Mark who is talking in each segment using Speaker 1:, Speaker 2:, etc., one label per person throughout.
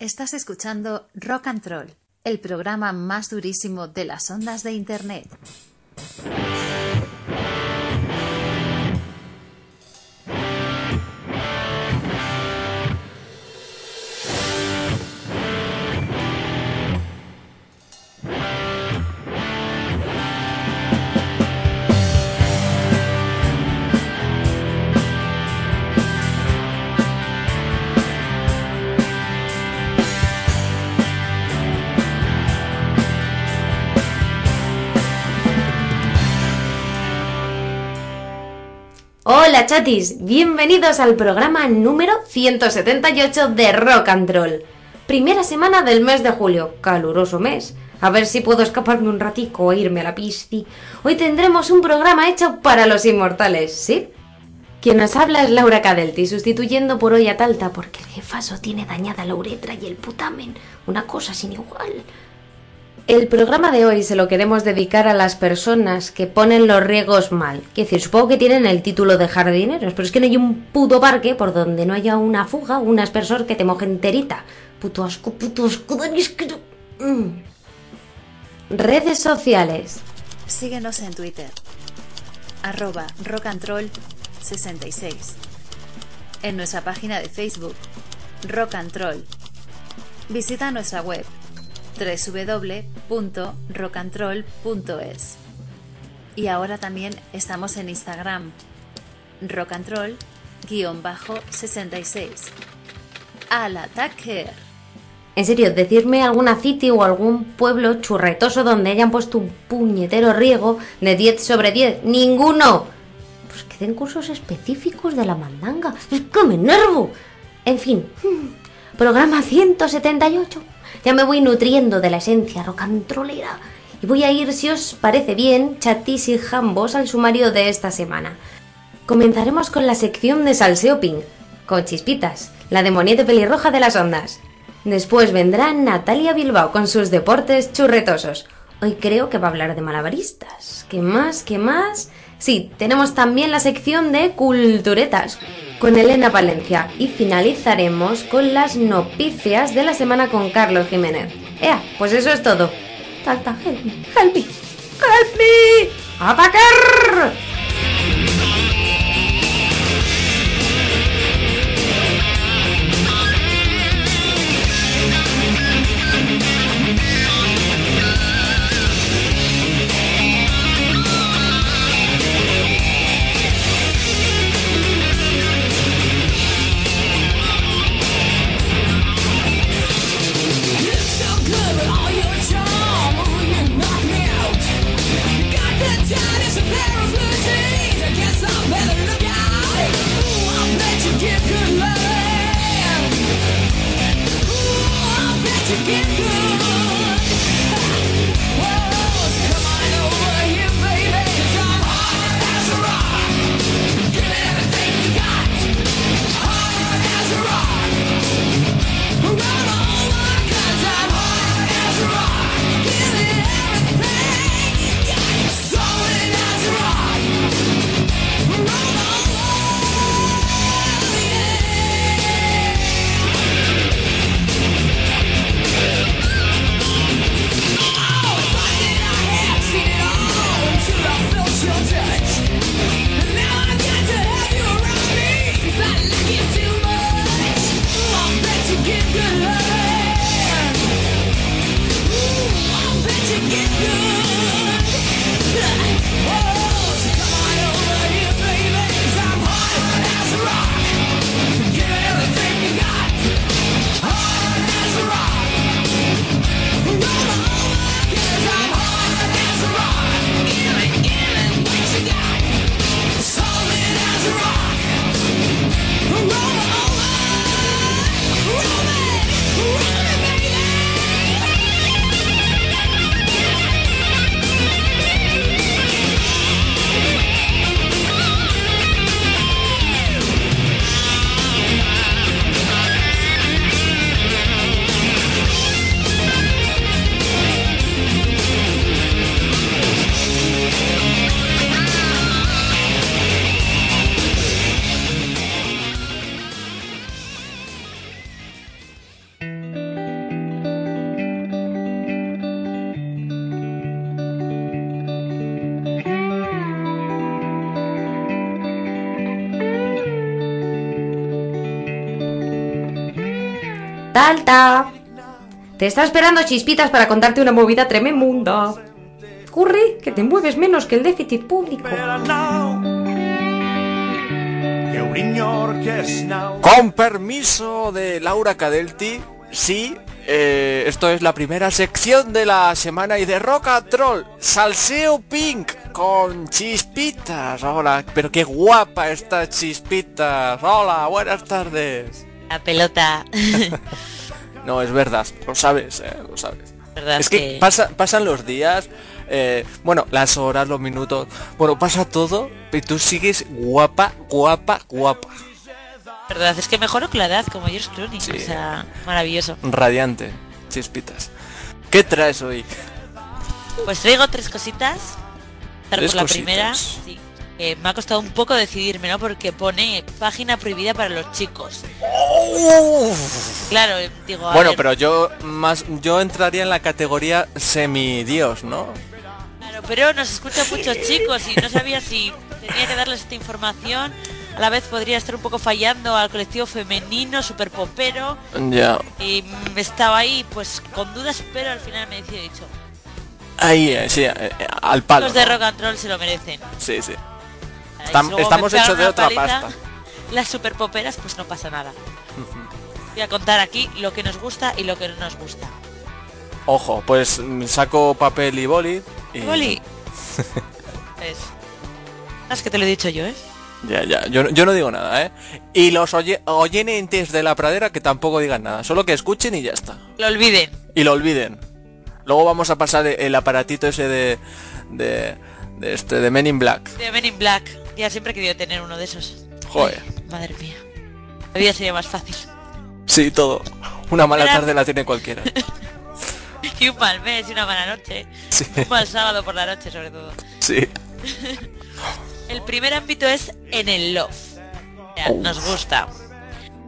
Speaker 1: Estás escuchando Rock and Troll, el programa más durísimo de las ondas de Internet.
Speaker 2: Hola chatis, bienvenidos al programa número 178 de Rock and Roll. Primera semana del mes de julio, caluroso mes. A ver si puedo escaparme un ratico e irme a la pisci. Hoy tendremos un programa hecho para los inmortales, ¿sí? Quien nos habla es Laura Cadelti, sustituyendo por hoy a Talta, porque el jefazo tiene dañada la uretra y el putamen. Una cosa sin igual. El programa de hoy se lo queremos dedicar a las personas que ponen los riegos mal. Quiero decir, supongo que tienen el título de jardineros, pero es que no hay un puto parque por donde no haya una fuga, un aspersor que te moje enterita. Puto asco, puto asco, Mm. Redes sociales.
Speaker 1: Síguenos en Twitter, arroba rockandroll66. En nuestra página de Facebook, Rock and Troll. Visita nuestra web, www.rockandroll.es. Y ahora también estamos en Instagram, rockandroll-66. Al ataque.
Speaker 2: En serio, decirme alguna city o algún pueblo churretoso donde hayan puesto un puñetero riego de 10 sobre 10. ¡Ninguno! Pues que den cursos específicos de la mandanga. ¡Es que me enervo! En fin, programa 178. Ya me voy nutriendo de la esencia rocantrolera. Y voy a ir, si os parece bien, chatis y jambos al sumario de esta semana. Comenzaremos con la sección de salseo ping, con chispitas, la demoniete pelirroja de las ondas. Después vendrá Natalia Bilbao con sus deportes churretosos. Hoy creo que va a hablar de malabaristas. ¿Qué más? ¿Qué más? Sí, tenemos también la sección de culturetas con Elena Valencia y finalizaremos con las noticias de la semana con Carlos Jiménez. Ea, pues eso es todo. Talta, help me, help me, help me, atacar. to get through. Talta. Te está esperando Chispitas para contarte una movida tremenda. Curry, que te mueves menos que el déficit público.
Speaker 3: Con permiso de Laura Cadelti, sí, eh, esto es la primera sección de la semana y de Rock and Troll, Salseo Pink con Chispitas. Hola, pero qué guapa está Chispitas. Hola, buenas tardes.
Speaker 4: La pelota.
Speaker 3: no, es verdad, lo sabes, eh, lo sabes.
Speaker 4: ¿Verdad
Speaker 3: es que, pasan los días, eh, bueno, las horas, los minutos, bueno, pasa todo y tú sigues guapa, guapa, guapa.
Speaker 4: Verdad, es que mejor que la edad, como George Clooney. O sea, maravilloso.
Speaker 3: Radiante, chispitas. ¿Qué traes hoy?
Speaker 4: Pues traigo tres cositas. por la primera, sí, me ha costado un poco decidirme, ¿no? Porque pone página prohibida para los chicos. Claro, digo.
Speaker 3: bueno, pero yo más, yo entraría en la categoría semidios, ¿no?
Speaker 4: Claro, pero nos escuchan muchos chicos y no sabía si tenía que darles esta información. A la vez podría estar un poco fallando al colectivo femenino, super popero.
Speaker 3: Ya.
Speaker 4: Y estaba ahí, pues con dudas, pero al final me he dicho.
Speaker 3: Ahí, eh, sí, eh, al palo.
Speaker 4: Los de rock and roll se lo merecen.
Speaker 3: Sí, sí estamos hechos de otra pasta.
Speaker 4: Las super poperas, pues no pasa nada. Voy a contar aquí lo que nos gusta y lo que no nos gusta.
Speaker 3: Ojo, pues saco papel y boli. Y...
Speaker 4: ¿Boli? es... es que te lo he dicho yo, ¿eh?
Speaker 3: Ya, ya, yo, yo no digo nada, ¿eh? Y los oye, oyentes de la pradera que tampoco digan nada, solo que escuchen y ya está.
Speaker 4: Lo olviden.
Speaker 3: Y lo olviden. Luego vamos a pasar el aparatito ese de, de, de este, de Men in Black.
Speaker 4: De Men in Black. Ya siempre he querido tener uno de esos.
Speaker 3: Joder.
Speaker 4: madre mía. La vida sería más fácil.
Speaker 3: Sí, todo. Una mala tarde la tiene cualquiera.
Speaker 4: y un mal mes y una mala noche. Un mal sábado por la noche, sobre todo.
Speaker 3: Sí.
Speaker 4: el primer ámbito es en el love. nos gusta.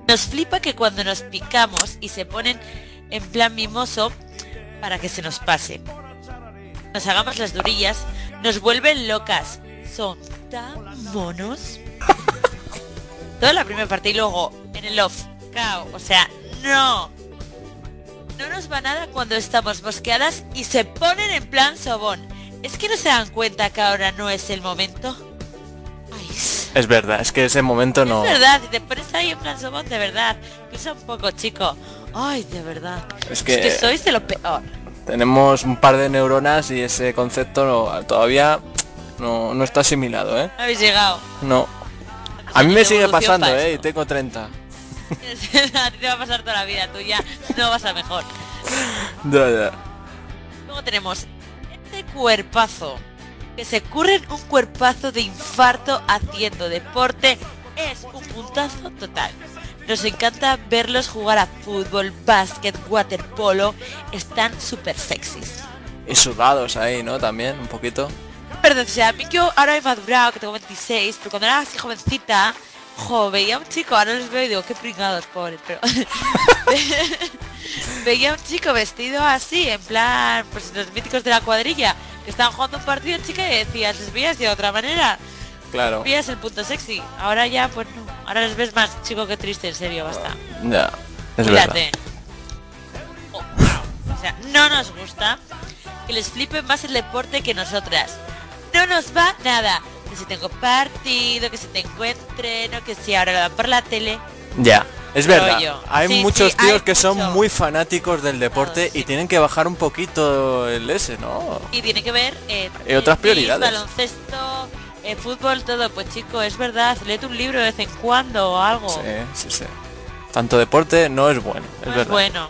Speaker 4: Nos flipa que cuando nos picamos y se ponen en plan mimoso para que se nos pase. Nos hagamos las durillas, nos vuelven locas. Son monos. Toda la primera parte y luego en el off, cao, o sea, no. No nos va nada cuando estamos bosqueadas y se ponen en plan sobón. ¿Es que no se dan cuenta que ahora no es el momento?
Speaker 3: es verdad, es que ese momento no...
Speaker 4: Es verdad, si te pones ahí en plan sobón, de verdad. Piensa un poco, chico. Ay, de verdad.
Speaker 3: Es que,
Speaker 4: es que sois de lo peor.
Speaker 3: Tenemos un par de neuronas y ese concepto no, todavía no, no está asimilado, ¿eh?
Speaker 4: habéis llegado.
Speaker 3: No. A mí me sigue pasando, ¿eh? Y tengo 30.
Speaker 4: a ti te va a pasar toda la vida, tú ya no vas a mejor.
Speaker 3: Ya, ya.
Speaker 4: Luego tenemos este cuerpazo. Que se curren un cuerpazo de infarto haciendo deporte. Es un puntazo total. Nos encanta verlos jugar a fútbol, básquet, waterpolo. Están súper sexys.
Speaker 3: Y sudados ahí, ¿no? También, un poquito
Speaker 4: verdad, o sea, a mí que ahora he madurado, que tengo 26, pero cuando era así jovencita, jo, veía a un chico, ahora les veo y digo, qué pringados, pobres, pero... veía a un chico vestido así, en plan, pues los míticos de la cuadrilla, que estaban jugando un partido, chica, y decías, les veías de otra manera.
Speaker 3: Claro.
Speaker 4: Veías el punto sexy. Ahora ya, pues no. Ahora les ves más chico que triste, en serio, basta.
Speaker 3: Ya, es verdad.
Speaker 4: Oh. O sea, no nos gusta que les flipe más el deporte que nosotras no nos va nada. Que si tengo partido, que si tengo entreno, que si ahora lo dan por la tele.
Speaker 3: Ya, es verdad. Hay muchos tíos que son muy fanáticos del deporte y tienen que bajar un poquito el S, ¿no?
Speaker 4: Y tiene que ver
Speaker 3: en otras prioridades.
Speaker 4: baloncesto, eh, fútbol, todo. Pues chico, es verdad, léete un libro de vez en cuando o algo.
Speaker 3: Sí, sí, sí. Tanto deporte no es bueno, es verdad.
Speaker 4: bueno.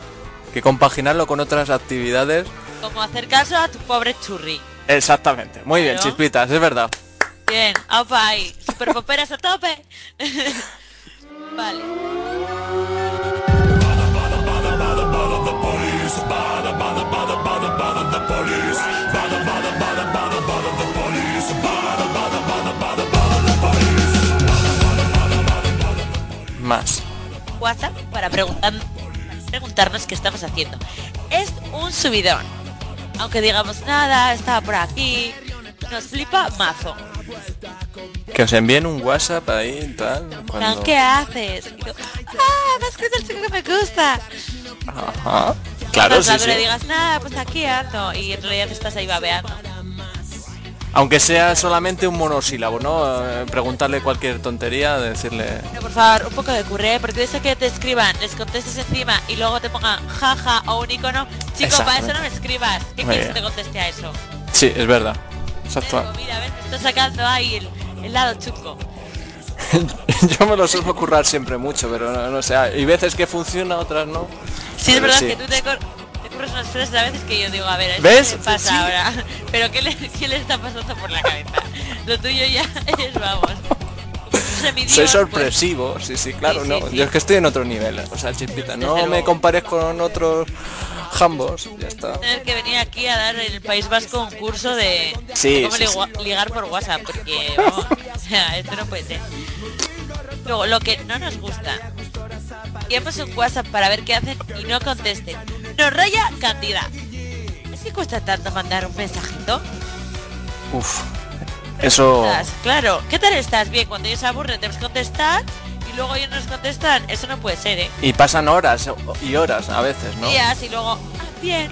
Speaker 3: Que compaginarlo con otras actividades.
Speaker 4: Como hacer caso a tu pobre churri.
Speaker 3: Exactamente. Muy bien, chispitas, es verdad.
Speaker 4: Bien, opa ahí. Super poperas a tope. vale.
Speaker 3: Más.
Speaker 4: WhatsApp para preguntar, preguntarnos qué estamos haciendo. Es un subidón aunque digamos nada, estaba por aquí, nos flipa mazo.
Speaker 3: Que os envíen un WhatsApp ahí tal.
Speaker 4: Cuando... ¿Qué haces? ah, me has escrito el chico que me gusta.
Speaker 3: Ajá. Claro,
Speaker 4: Cuando
Speaker 3: sí,
Speaker 4: le
Speaker 3: sí.
Speaker 4: digas, nada, pues aquí ando. Y en realidad estás ahí babeando.
Speaker 3: Aunque sea solamente un monosílabo, ¿no? Eh, preguntarle cualquier tontería, decirle...
Speaker 4: Pero por favor, un poco de curre, porque eso que te escriban, les contestes encima y luego te pongan jaja o un icono. Chico, para eso no me escribas. ¿Qué quieres que te conteste a eso?
Speaker 3: Sí, es verdad. Exacto.
Speaker 4: mira, ves, me está sacando ahí el, el lado chungo.
Speaker 3: Yo me lo suelo currar siempre mucho, pero no, no sé. Hay veces que funciona, otras no.
Speaker 4: Sí, es verdad
Speaker 3: sí.
Speaker 4: que tú te, curras unas frases a veces que yo digo, a ver, ¿a esto
Speaker 3: ¿Ves?
Speaker 4: ¿qué le pasa
Speaker 3: Sí.
Speaker 4: ahora? Pero ¿qué le, ¿qué le está pasando por la cabeza? Lo tuyo ya es, vamos.
Speaker 3: Soy
Speaker 4: pues,
Speaker 3: sorpresivo, sí, sí, claro,
Speaker 4: Sí,
Speaker 3: no.
Speaker 4: sí.
Speaker 3: Yo es que estoy en otro nivel, o sea, chispita, no
Speaker 4: Desde
Speaker 3: me
Speaker 4: luego.
Speaker 3: compares con otros jambos, ya está.
Speaker 4: tener que venir aquí a dar el País Vasco un curso de, de cómo ligua- ligar por WhatsApp, porque vamos, o sea, esto no puede ser. Luego, lo que no nos gusta, enviamos un WhatsApp para ver qué hacen y no contesten. Nos raya cantidad. ¿Es que cuesta tanto mandar un mensajito?
Speaker 3: Uf. Eso...
Speaker 4: Claro, ¿qué tal estás? Bien, cuando ellos se aburren que contestar y luego ellos nos contestan. Eso no puede ser, ¿eh?
Speaker 3: Y pasan horas y horas a veces, ¿no?
Speaker 4: Días y luego, ah, bien.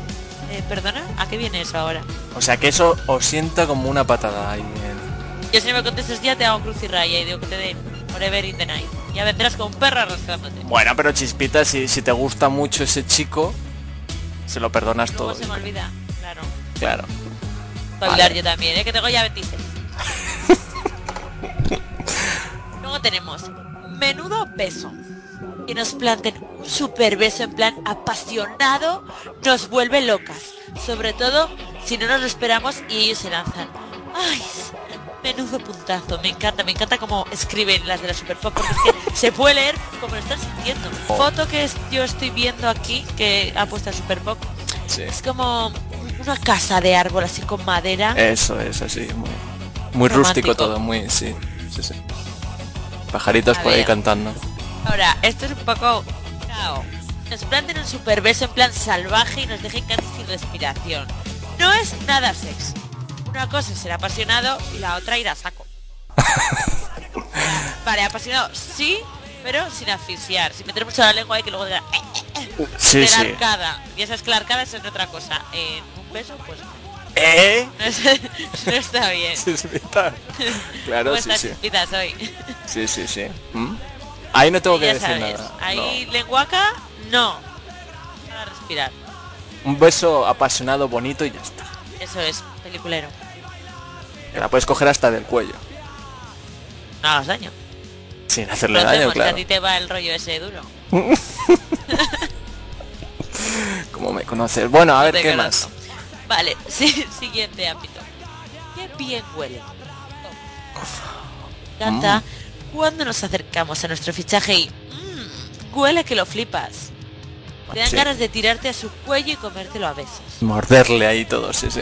Speaker 4: Eh, ¿Perdona? ¿A qué viene eso ahora?
Speaker 3: O sea, que eso os sienta como una patada ahí en...
Speaker 4: Yo si no me contestas ya te hago cruz y raya y digo que te den forever in the night. Ya vendrás con un perro arrastrándote.
Speaker 3: Bueno, pero chispita, si, si te gusta mucho ese chico, se lo perdonas
Speaker 4: Luego
Speaker 3: todo.
Speaker 4: se me olvida. Claro.
Speaker 3: Claro.
Speaker 4: Bailar
Speaker 3: Vale.
Speaker 4: yo también, ¿eh? que tengo ya 26. Luego tenemos menudo beso. Que nos planten un super beso en plan apasionado, nos vuelve locas. Sobre todo si no nos lo esperamos y ellos se lanzan. ¡Ay! Menudo puntazo, me encanta, me encanta cómo escriben las de la Super Pop porque es que se puede leer como lo están sintiendo. Foto que es- yo estoy viendo aquí que ha puesto la Super Pop
Speaker 3: Sí.
Speaker 4: es como una casa de árbol así con madera.
Speaker 3: Eso es así, muy, rústico todo, muy, sí, sí, sí. Pajaritos
Speaker 4: A
Speaker 3: por ahí cantando.
Speaker 4: Ahora, esto es un poco... Nos planten un super beso en plan salvaje y nos dejen casi sin respiración. No es nada sex. Una cosa es ser apasionado y la otra ir a saco. vale, apasionado sí, pero sin asfixiar. Sin meter mucho la lengua y que luego diga... "Eh, eh, eh",
Speaker 3: Sí,
Speaker 4: de la
Speaker 3: sí.
Speaker 4: arcada. Y esa es que la arcada es otra cosa. Un beso, pues
Speaker 3: ¿Eh?
Speaker 4: no, es- no está bien.
Speaker 3: Claro,
Speaker 4: ¿Cómo
Speaker 3: sí,
Speaker 4: chispitas, hoy?
Speaker 3: Sí, sí, sí. ¿Mm? Ahí no tengo que decir
Speaker 4: sabes,
Speaker 3: nada.
Speaker 4: ahí lenguaca, no. Para respirar.
Speaker 3: no. Un beso apasionado, bonito y ya está.
Speaker 4: Eso es, peliculero.
Speaker 3: Que la puedes coger hasta del cuello.
Speaker 4: No hagas daño.
Speaker 3: Sin hacerle daño,
Speaker 4: hacemos, que a
Speaker 3: claro.
Speaker 4: ti te va el rollo ese duro.
Speaker 3: Como me conoces. Bueno, a ver qué
Speaker 4: conozco.
Speaker 3: más.
Speaker 4: Vale, sí, siguiente ámbito. Qué bien huele. Me encanta
Speaker 3: Mm.
Speaker 4: cuando nos acercamos a nuestro fichaje y mmm, huele que lo flipas. Te dan
Speaker 3: Sí.
Speaker 4: ganas de tirarte a su cuello y comértelo a besos.
Speaker 3: Morderle ahí todo, sí, sí.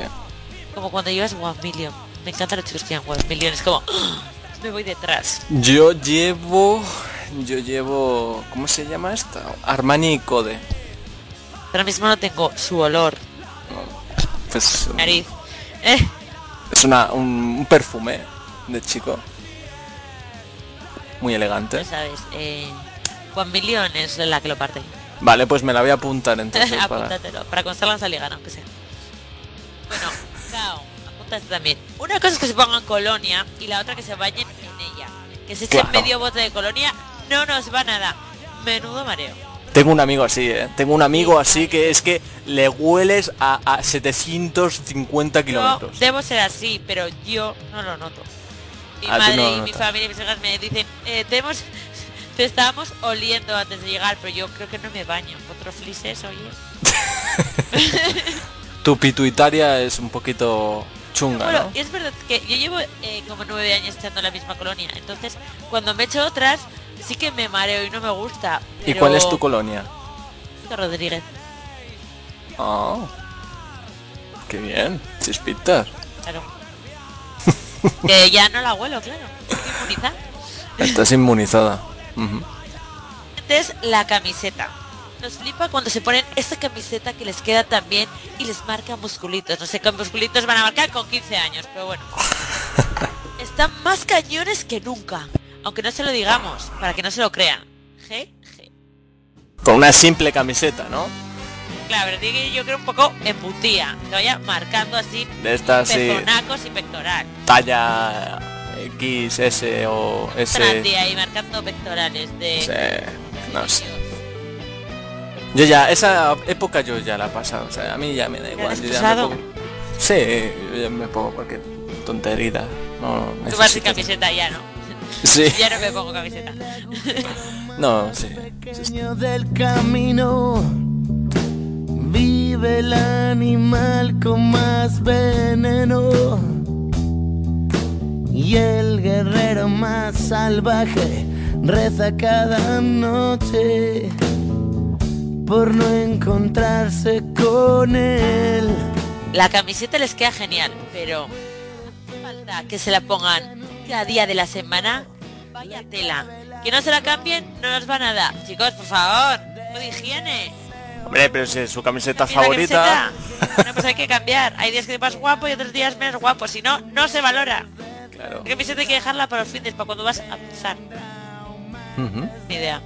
Speaker 4: Como cuando llevas One Million. Me encantan los chicos que llevan One Million. Es como, ¡ah! me voy detrás.
Speaker 3: Yo llevo... Yo llevo... ¿Cómo se llama esta? Armani Code.
Speaker 4: Ahora mismo no tengo su olor,
Speaker 3: Pues...
Speaker 4: nariz. Eh,
Speaker 3: Es una, un, un perfume de chico. Muy elegante.
Speaker 4: ya sabes, eh, One Million es la que lo parte.
Speaker 3: Vale, pues me la voy a apuntar entonces. para...
Speaker 4: Apúntatelo, para cuando salgas a ligar, aunque sea. Bueno, Cao, apúntate también. Una cosa es que se pongan colonia y la otra que se bañen en ella. Que se echen
Speaker 3: Claro.
Speaker 4: medio bote de colonia no nos va nada. Menudo mareo.
Speaker 3: Tengo un amigo así, ¿eh? Tengo un amigo así que es que le hueles a, a 750
Speaker 4: Yo
Speaker 3: kilómetros.
Speaker 4: debo ser así, pero yo no lo noto. Mi
Speaker 3: Ah,
Speaker 4: madre
Speaker 3: no
Speaker 4: y mi familia y mis hijas me dicen, eh, te, hemos- te estábamos oliendo antes de llegar, pero yo creo que no me baño. Otro flises, oye.
Speaker 3: Tu pituitaria es un poquito chunga,
Speaker 4: Bueno,
Speaker 3: ¿no?
Speaker 4: es verdad que yo llevo eh, como nueve años echando la misma colonia, entonces cuando me echo otras sí que me mareo y no me gusta.
Speaker 3: ¿Y cuál es tu colonia?
Speaker 4: Rodríguez,
Speaker 3: Ah, qué bien, chispitas.
Speaker 4: claro. que ya no la huelo, claro. Estoy inmunizada.
Speaker 3: Estás inmunizada.
Speaker 4: Entonces, la camiseta. Nos flipa cuando se ponen esta camiseta que les queda tan bien y les marca musculitos. No sé qué musculitos van a marcar con 15 años, pero bueno. Están más cañones que nunca. Aunque no se lo digamos, para que no se lo crean. G, G.
Speaker 3: Con una simple camiseta, ¿no?
Speaker 4: Claro, pero que yo creo un poco embutía, que vaya marcando así
Speaker 3: De estas, sí.
Speaker 4: y pectoral.
Speaker 3: Talla X, S o S.
Speaker 4: Ahí marcando pectorales de...
Speaker 3: Sí, no sé. Yo ya, esa época yo ya la he pasado, o sea, a mí ya me da igual. yo ya me
Speaker 4: pasado?
Speaker 3: pongo- Sí, yo ya me pongo cualquier tontería. No
Speaker 4: Tú vas sin camiseta ya, ¿no?
Speaker 3: Sí,
Speaker 4: Ya no me pongo camiseta.
Speaker 3: no, sí.
Speaker 5: Pequeño del camino vive el animal con más veneno y el guerrero más salvaje reza cada noche por no encontrarse con él.
Speaker 4: La camiseta les queda genial, pero hace falta que se la pongan cada día de la semana. Vaya tela. Que no se la cambien, no nos van a dar. Chicos, por favor, de higiene.
Speaker 3: Hombre, pero si es su camiseta favorita.
Speaker 4: camiseta. Bueno, pues hay que cambiar. Hay días que te vas guapo y otros días menos guapo. Si no, no se valora.
Speaker 3: Claro.
Speaker 4: La camiseta hay que dejarla para los fines, para cuando vas a pensar.
Speaker 3: Ujú.
Speaker 4: Ni idea.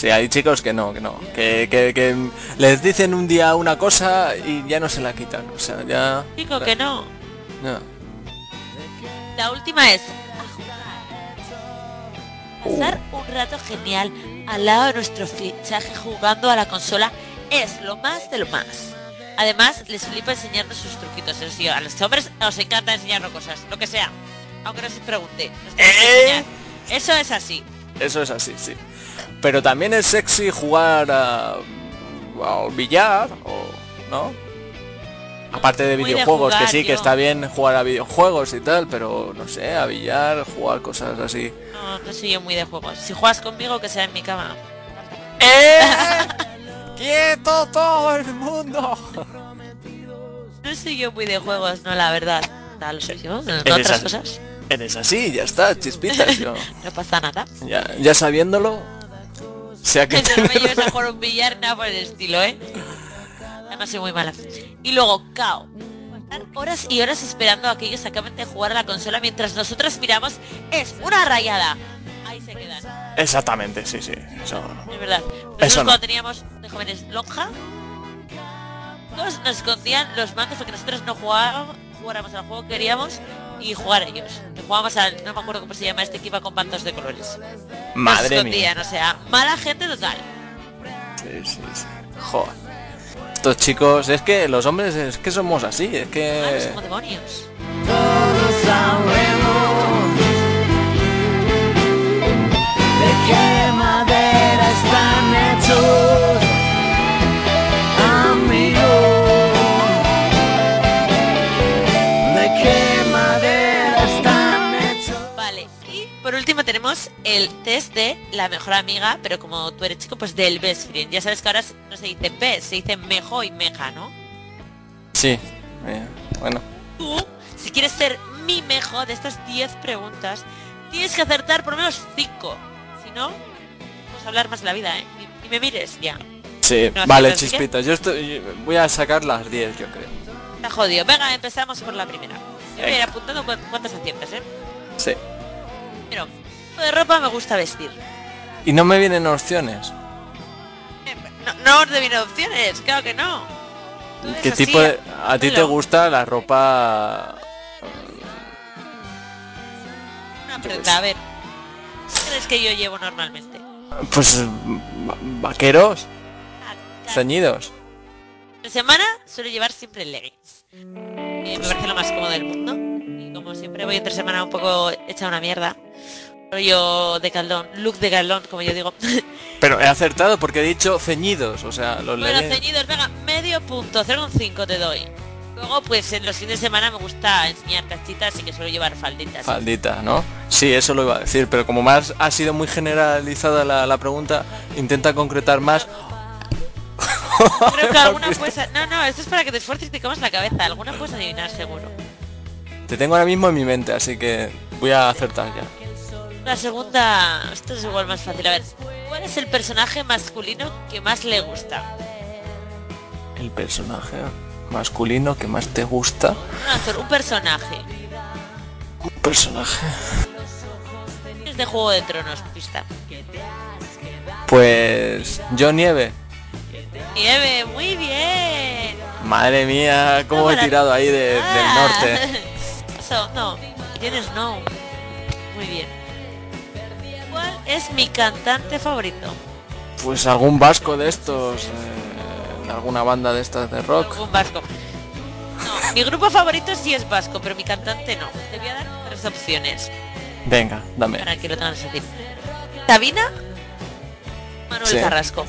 Speaker 3: Sí, hay chicos que no, que no. Que, que, que les dicen un día una cosa y ya no se la quitan. O sea, ya.
Speaker 4: Digo que no.
Speaker 3: no.
Speaker 4: La última es pasar un rato genial al lado de nuestro fichaje jugando a la consola es lo más de lo más. Además, les flipa enseñarnos sus truquitos. Eso sí, a los hombres nos encanta enseñarnos cosas, lo que sea. Aunque no se pregunte.
Speaker 3: ¿Eh?
Speaker 4: Eso es así.
Speaker 3: Eso es así, sí. Pero también es sexy jugar a, al billar, o, ¿no? Aparte de
Speaker 4: Muy de
Speaker 3: videojuegos, que sí, que está bien jugar a videojuegos y tal, pero no sé, a billar, jugar cosas así.
Speaker 4: No, no soy yo muy de juegos. Si juegas conmigo, que sea en mi cama.
Speaker 3: ¡Eh! ¡Quieto todo el mundo!
Speaker 4: No soy yo muy de juegos, no, la verdad. Lo soy yo. Otras
Speaker 3: así.
Speaker 4: cosas
Speaker 3: Eres así, ya está, chispitas. Yo,
Speaker 4: no pasa nada.
Speaker 3: ya, ya sabiéndolo, sea que
Speaker 4: no me lleves a jugar un billar, nada por el estilo, ¿eh? Además soy muy mala. Y luego, cao. Estar horas y horas esperando a que ellos acaben de jugar a la consola mientras nosotros miramos es una rayada. Ahí se quedan,
Speaker 3: Exactamente, sí, sí. Eso.
Speaker 4: es verdad. Nosotros
Speaker 3: Eso no.
Speaker 4: cuando teníamos de jóvenes lonja, todos nos escondían los mandos porque nosotros no jugábamos, jugáramos al juego que queríamos y jugar ellos. Que jugábamos al, no me acuerdo cómo se llama este que iba con mantos de colores. Nos
Speaker 3: Madre mía.
Speaker 4: o sea, mala gente total.
Speaker 3: Sí, sí, sí. Joder. Estos chicos, es que los hombres es que somos así, es que...
Speaker 4: como demonios.
Speaker 5: Todos sabemos de qué madera están hechos,
Speaker 4: y por último tenemos el test de la mejor amiga, pero como tú eres chico, pues del best friend. Ya sabes que ahora no se dice best, se dice mejo y meja, ¿no?
Speaker 3: Sí. eh, bueno.
Speaker 4: Tú, si quieres ser mi mejo de estas 10 preguntas, tienes que acertar por lo menos 5. Si no, vamos a hablar más de la vida, ¿eh? Y, y me mires, ya.
Speaker 3: Sí,
Speaker 4: No,
Speaker 3: vale, chispitas. Yo estoy, voy a sacar las 10, yo creo.
Speaker 4: Está jodido. Venga, empezamos por la primera. Yo voy a ir
Speaker 3: Venga.
Speaker 4: apuntando cu- cuántas aciertas, ¿eh?
Speaker 3: Sí.
Speaker 4: Pero, de ropa me gusta vestir.
Speaker 3: Y no me vienen opciones.
Speaker 4: Eh, No, no os vienen opciones, claro que no.
Speaker 3: ¿Qué tipo de... A ti te gusta la ropa...
Speaker 4: Una prenda, a ver. ¿Qué crees que yo llevo normalmente?
Speaker 3: Pues... va- Vaqueros,
Speaker 4: Ah,
Speaker 3: ceñidos.
Speaker 4: De semana suelo llevar siempre leggings. Eh, me parece lo más cómodo del mundo. Y como siempre voy entre semana un poco hecha una mierda. Rollo de caldón, look de caldón, como yo digo.
Speaker 3: Pero he acertado porque he dicho ceñidos, o sea, los
Speaker 4: bueno, ceñidos, venga, medio punto, 0,5 te doy. Luego, pues en los fines de semana me gusta enseñar cachitas y que suelo llevar falditas.
Speaker 3: Faldita, ¿no? Sí, eso lo iba a decir, pero como más ha sido muy generalizada la, la pregunta, intenta concretar más.
Speaker 4: Creo que alguna puedes... No, no, esto es para que te esfuerces y te comas la cabeza. Alguna puedes adivinar seguro.
Speaker 3: Te tengo ahora mismo en mi mente, así que voy a acertar ya.
Speaker 4: La segunda, esto es igual más fácil. A ver, ¿cuál es el personaje masculino que más le gusta?
Speaker 3: El personaje masculino que más te gusta.
Speaker 4: No, un personaje.
Speaker 3: Un personaje.
Speaker 4: Es de Juego de Tronos, pista.
Speaker 3: Pues yo nieve.
Speaker 4: Nieve, muy bien.
Speaker 3: Madre mía, cómo he
Speaker 4: Cámara.
Speaker 3: tirado ahí de-
Speaker 4: Ah.
Speaker 3: del norte.
Speaker 4: Eso, no, tienes no. Muy bien. ¿Cuál es mi cantante favorito?
Speaker 3: Pues algún vasco de estos, eh, alguna banda de estas de rock.
Speaker 4: Un vasco. No, mi grupo favorito sí es vasco, pero mi cantante no. Te voy a dar tres opciones
Speaker 3: Venga, dame.
Speaker 4: para que lo tengas así. Sabina, Manuel
Speaker 3: Sí.
Speaker 4: Carrasco.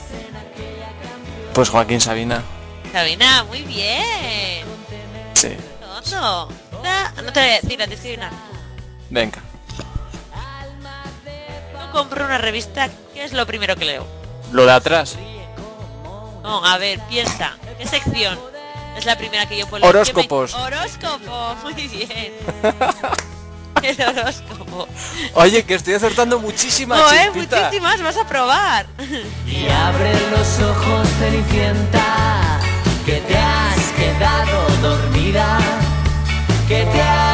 Speaker 3: Pues Joaquín Sabina.
Speaker 4: Sabina, muy bien.
Speaker 3: Sí.
Speaker 4: Tonto. No, no te voy a decir.
Speaker 3: Venga.
Speaker 4: Compro una revista, ¿qué es lo primero que leo?
Speaker 3: Lo de atrás.
Speaker 4: No, a ver, piensa. ¿Qué sección? Es la primera que yo puedo leer.
Speaker 3: Horóscopos.
Speaker 4: ¿Qué me- Horóscopo, muy bien. El horóscopo.
Speaker 3: Oye, que estoy acertando muchísimas
Speaker 4: No, eh, muchísimas, vas a probar.
Speaker 5: Y abre los ojos, Cenicienta, que te has quedado dormida, que te has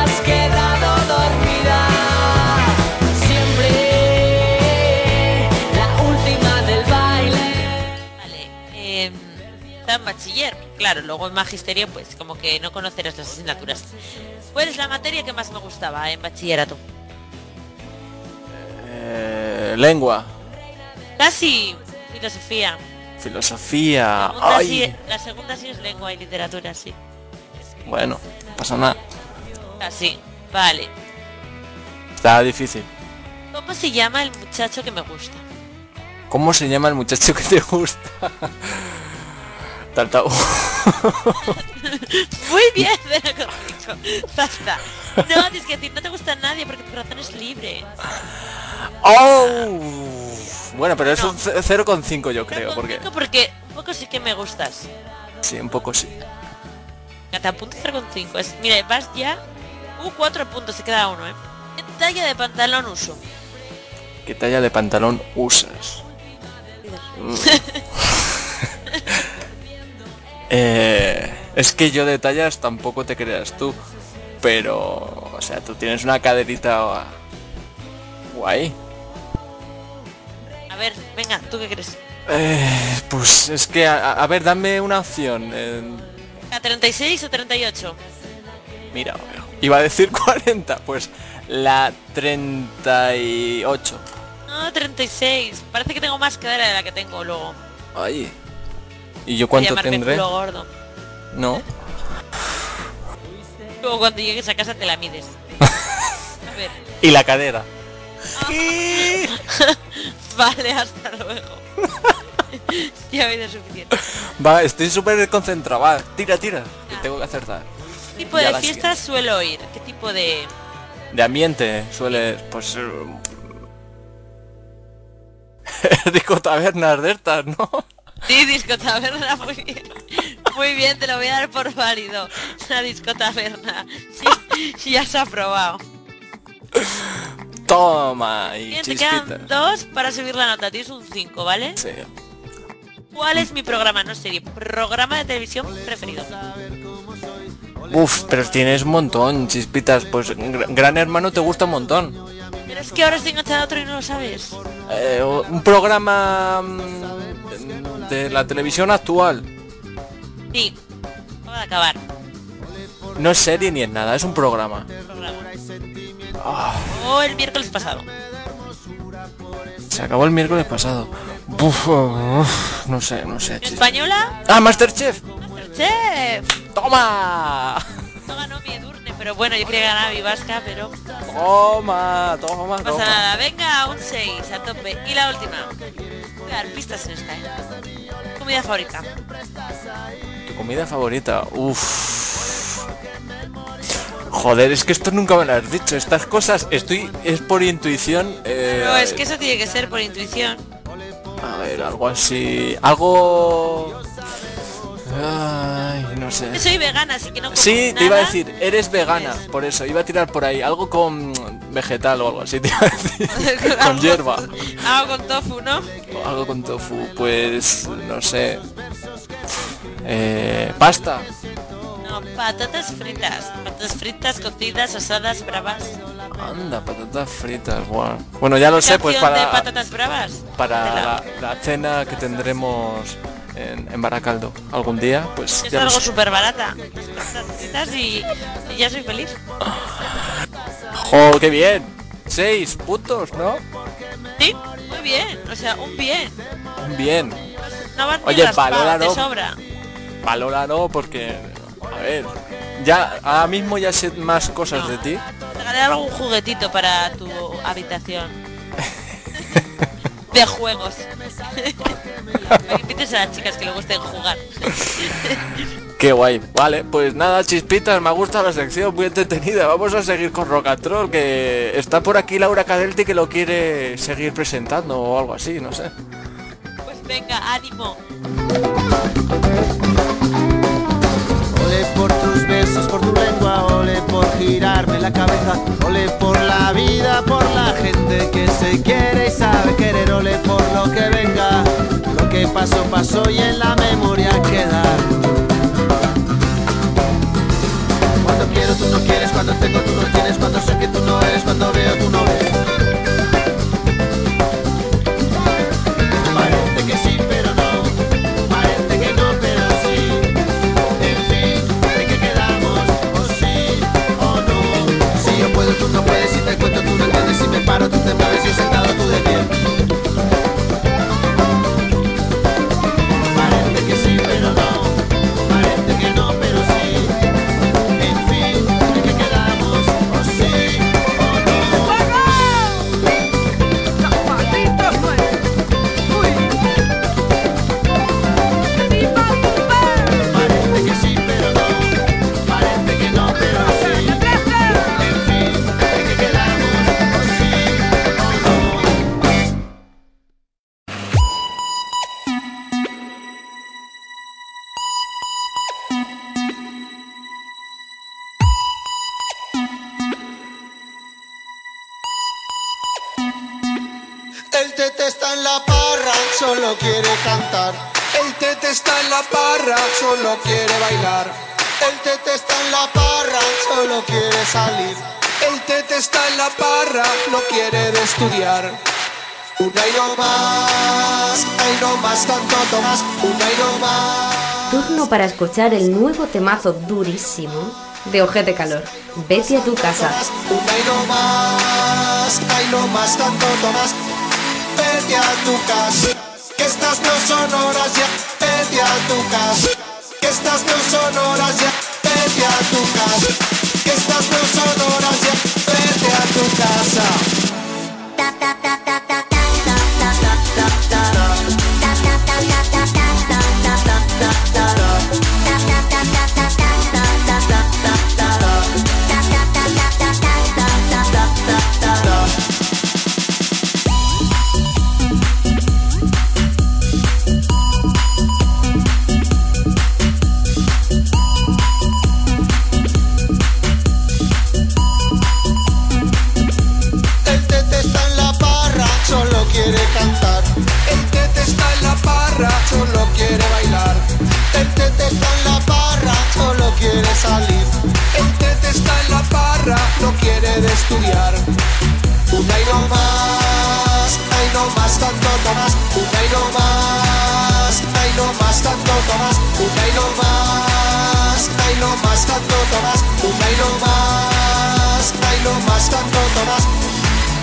Speaker 4: está en bachiller, claro, luego en magisterio pues como que no conocerás las asignaturas. ¿Cuál es la materia que más me gustaba en bachillerato?
Speaker 3: Eh, lengua.
Speaker 4: Casi filosofía.
Speaker 3: Filosofía.
Speaker 4: Segunda sí-
Speaker 3: Ay.
Speaker 4: la segunda sí es lengua y literatura, sí.
Speaker 3: Bueno, no pasa nada.
Speaker 4: Así, vale.
Speaker 3: Está difícil.
Speaker 4: ¿Cómo se llama el muchacho que me gusta?
Speaker 3: ¿Cómo se llama el muchacho que te gusta? Tarta-
Speaker 4: Muy bien. Basta. No, tienes que decir, no te gusta nadie porque tu corazón es libre.
Speaker 3: ¡Oh! Bueno, pero es
Speaker 4: No.
Speaker 3: un ce- 0,5 yo creo, porque...
Speaker 4: porque un poco sí que me gustas.
Speaker 3: Sí, un poco sí.
Speaker 4: Te apunto 0,5. Es, mira, vas ya. Uh, 4 puntos, se queda uno, ¿eh? ¿Qué talla de pantalón uso?
Speaker 3: ¿Qué talla de pantalón usas? Eh, es que yo de tallas tampoco te creas tú. Pero, o sea, tú tienes una caderita guay.
Speaker 4: A ver, venga, ¿tú qué crees?
Speaker 3: Eh, pues es que, a, a ver, dame una opción. eh,
Speaker 4: ¿A 36 o 38?
Speaker 3: mira, iba a decir 40, pues la 38.
Speaker 4: No, 36. Parece que tengo más cadera de la que tengo luego.
Speaker 3: Ay. ¿Y yo cuánto tendré?
Speaker 4: culo gordo.
Speaker 3: No.
Speaker 4: Luego cuando llegues a casa te la mides. A ver.
Speaker 3: Y la cadera.
Speaker 4: Vale, hasta luego. ya he oído suficiente.
Speaker 3: Va, estoy súper concentrado. Va, tira, tira. Que tengo que acertar.
Speaker 4: ¿Qué tipo
Speaker 3: Ya
Speaker 4: de fiestas suelo ir? ¿Qué tipo de...?
Speaker 3: De ambiente suele, pues... Disco tabernas de estas, ¿no?
Speaker 4: Sí, disco taberna, muy bien. Muy bien, te lo voy a dar por válido. La disco taberna. Sí, ya se ha aprobado.
Speaker 3: Toma, y
Speaker 4: Bien, te
Speaker 3: chispitas.
Speaker 4: quedan dos para subir la nota. Tienes un 5, ¿vale?
Speaker 3: Sí.
Speaker 4: ¿Cuál es mi programa, no serie, programa de televisión preferido?
Speaker 3: Uf, pero tienes un montón, chispitas. Pues Gra- Gran Hermano te gusta un montón.
Speaker 4: Pero es que ahora estoy enganchada a otro y no lo sabes.
Speaker 3: Eh, un programa mm, de la televisión actual.
Speaker 4: Sí, acabo de acabar.
Speaker 3: No es serie ni es nada, es un programa.
Speaker 4: Programa.
Speaker 3: Ah,
Speaker 4: O el miércoles pasado.
Speaker 3: se acabó el miércoles pasado. Uf, no sé, no sé.
Speaker 4: Española,
Speaker 3: ¡Ah, Masterchef!
Speaker 4: Masterchef.
Speaker 3: ¡Toma!
Speaker 4: No ganó mi Edurne, pero bueno, yo quería ganar mi vasca, pero no
Speaker 3: Toma, toma,
Speaker 4: pasa
Speaker 3: toma.
Speaker 4: nada. Venga, un 6 a tope. Y la última. Voy a dar pistas en esta, ¿eh? Comida favorita.
Speaker 3: Tu comida favorita. Uf. Joder, es que esto nunca me lo has dicho. Estas cosas estoy es por intuición. eh,
Speaker 4: No, es que eso tiene que ser por intuición.
Speaker 3: A ver, algo así. Algo. Ay, no sé.
Speaker 4: Yo soy vegana, así que no como
Speaker 3: Sí, te iba a decir, eres vegana, por eso, iba a tirar por ahí, algo con vegetal o algo así, te iba a decir, con hierba,
Speaker 4: Algo con tofu, ¿no?
Speaker 3: o algo con tofu, pues, no sé, eh, pasta,
Speaker 4: No, patatas fritas. Patatas fritas, cocidas, asadas, bravas.
Speaker 3: Anda, patatas fritas, guau. Bueno, ya lo sé, pues
Speaker 4: de
Speaker 3: para,
Speaker 4: patatas bravas.
Speaker 3: para
Speaker 4: la
Speaker 3: cena que tendremos en, en Baracaldo algún día, pues
Speaker 4: Es
Speaker 3: ya
Speaker 4: algo súper barata. Y, y ya soy feliz.
Speaker 3: ¡Jo, qué bien! Seis puntos, ¿no?
Speaker 4: Sí, muy bien. O sea, un bien.
Speaker 3: Bien.
Speaker 4: No van
Speaker 3: Oye, valóralo.
Speaker 4: sobra.
Speaker 3: Valóralo porque, a ver, ya ahora mismo ya sé más cosas
Speaker 4: No.
Speaker 3: de ti.
Speaker 4: Te algún juguetito para tu habitación. de juegos. Invites a las chicas que le gusten jugar.
Speaker 3: Qué guay. Vale, pues nada, chispitas, me ha gustado la sección, muy entretenida. Vamos a seguir con Rock and Roll, que está por aquí Laura Cadelti que lo quiere seguir presentando o algo así, no sé.
Speaker 4: Pues venga, ánimo.
Speaker 5: Ole por tus besos, por tu lengua, girarme la cabeza, ole por la vida, por la gente que se quiere y sabe querer, ole por lo que venga, lo que pasó pasó y en la memoria queda. Cuando quiero tú no quieres, cuando tengo tú no tienes, cuando sé que tú no eres, cuando veo tú no ves. La parra, no quiere de estudiar. Una y no más, ay no más, tanto Tomás. Una y no más.
Speaker 2: Turno para escuchar el nuevo temazo durísimo de Ojete Calor. Vete a tu casa.
Speaker 5: Una y no más, ay no más, tanto Tomás. Vete a tu casa, que estas no son horas ya. Vete a tu casa, que estas no son horas ya. A tu casa, que estas no son horas ya. A tu casa. El estudiar. Una y no más, ay no más tanto Tomás. Una y no más, ay no más tanto Tomás. Una y no más, ay no más tanto Tomás. Una y no más, ay no más tanto Tomás.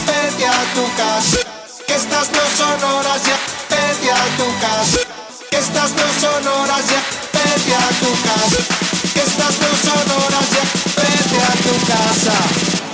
Speaker 5: Vete a tu casa, que estas no son horas ya. Vete a tu casa, que estas no son horas ya. Vete a tu casa, que estas no son horas ya. Vete a tu casa.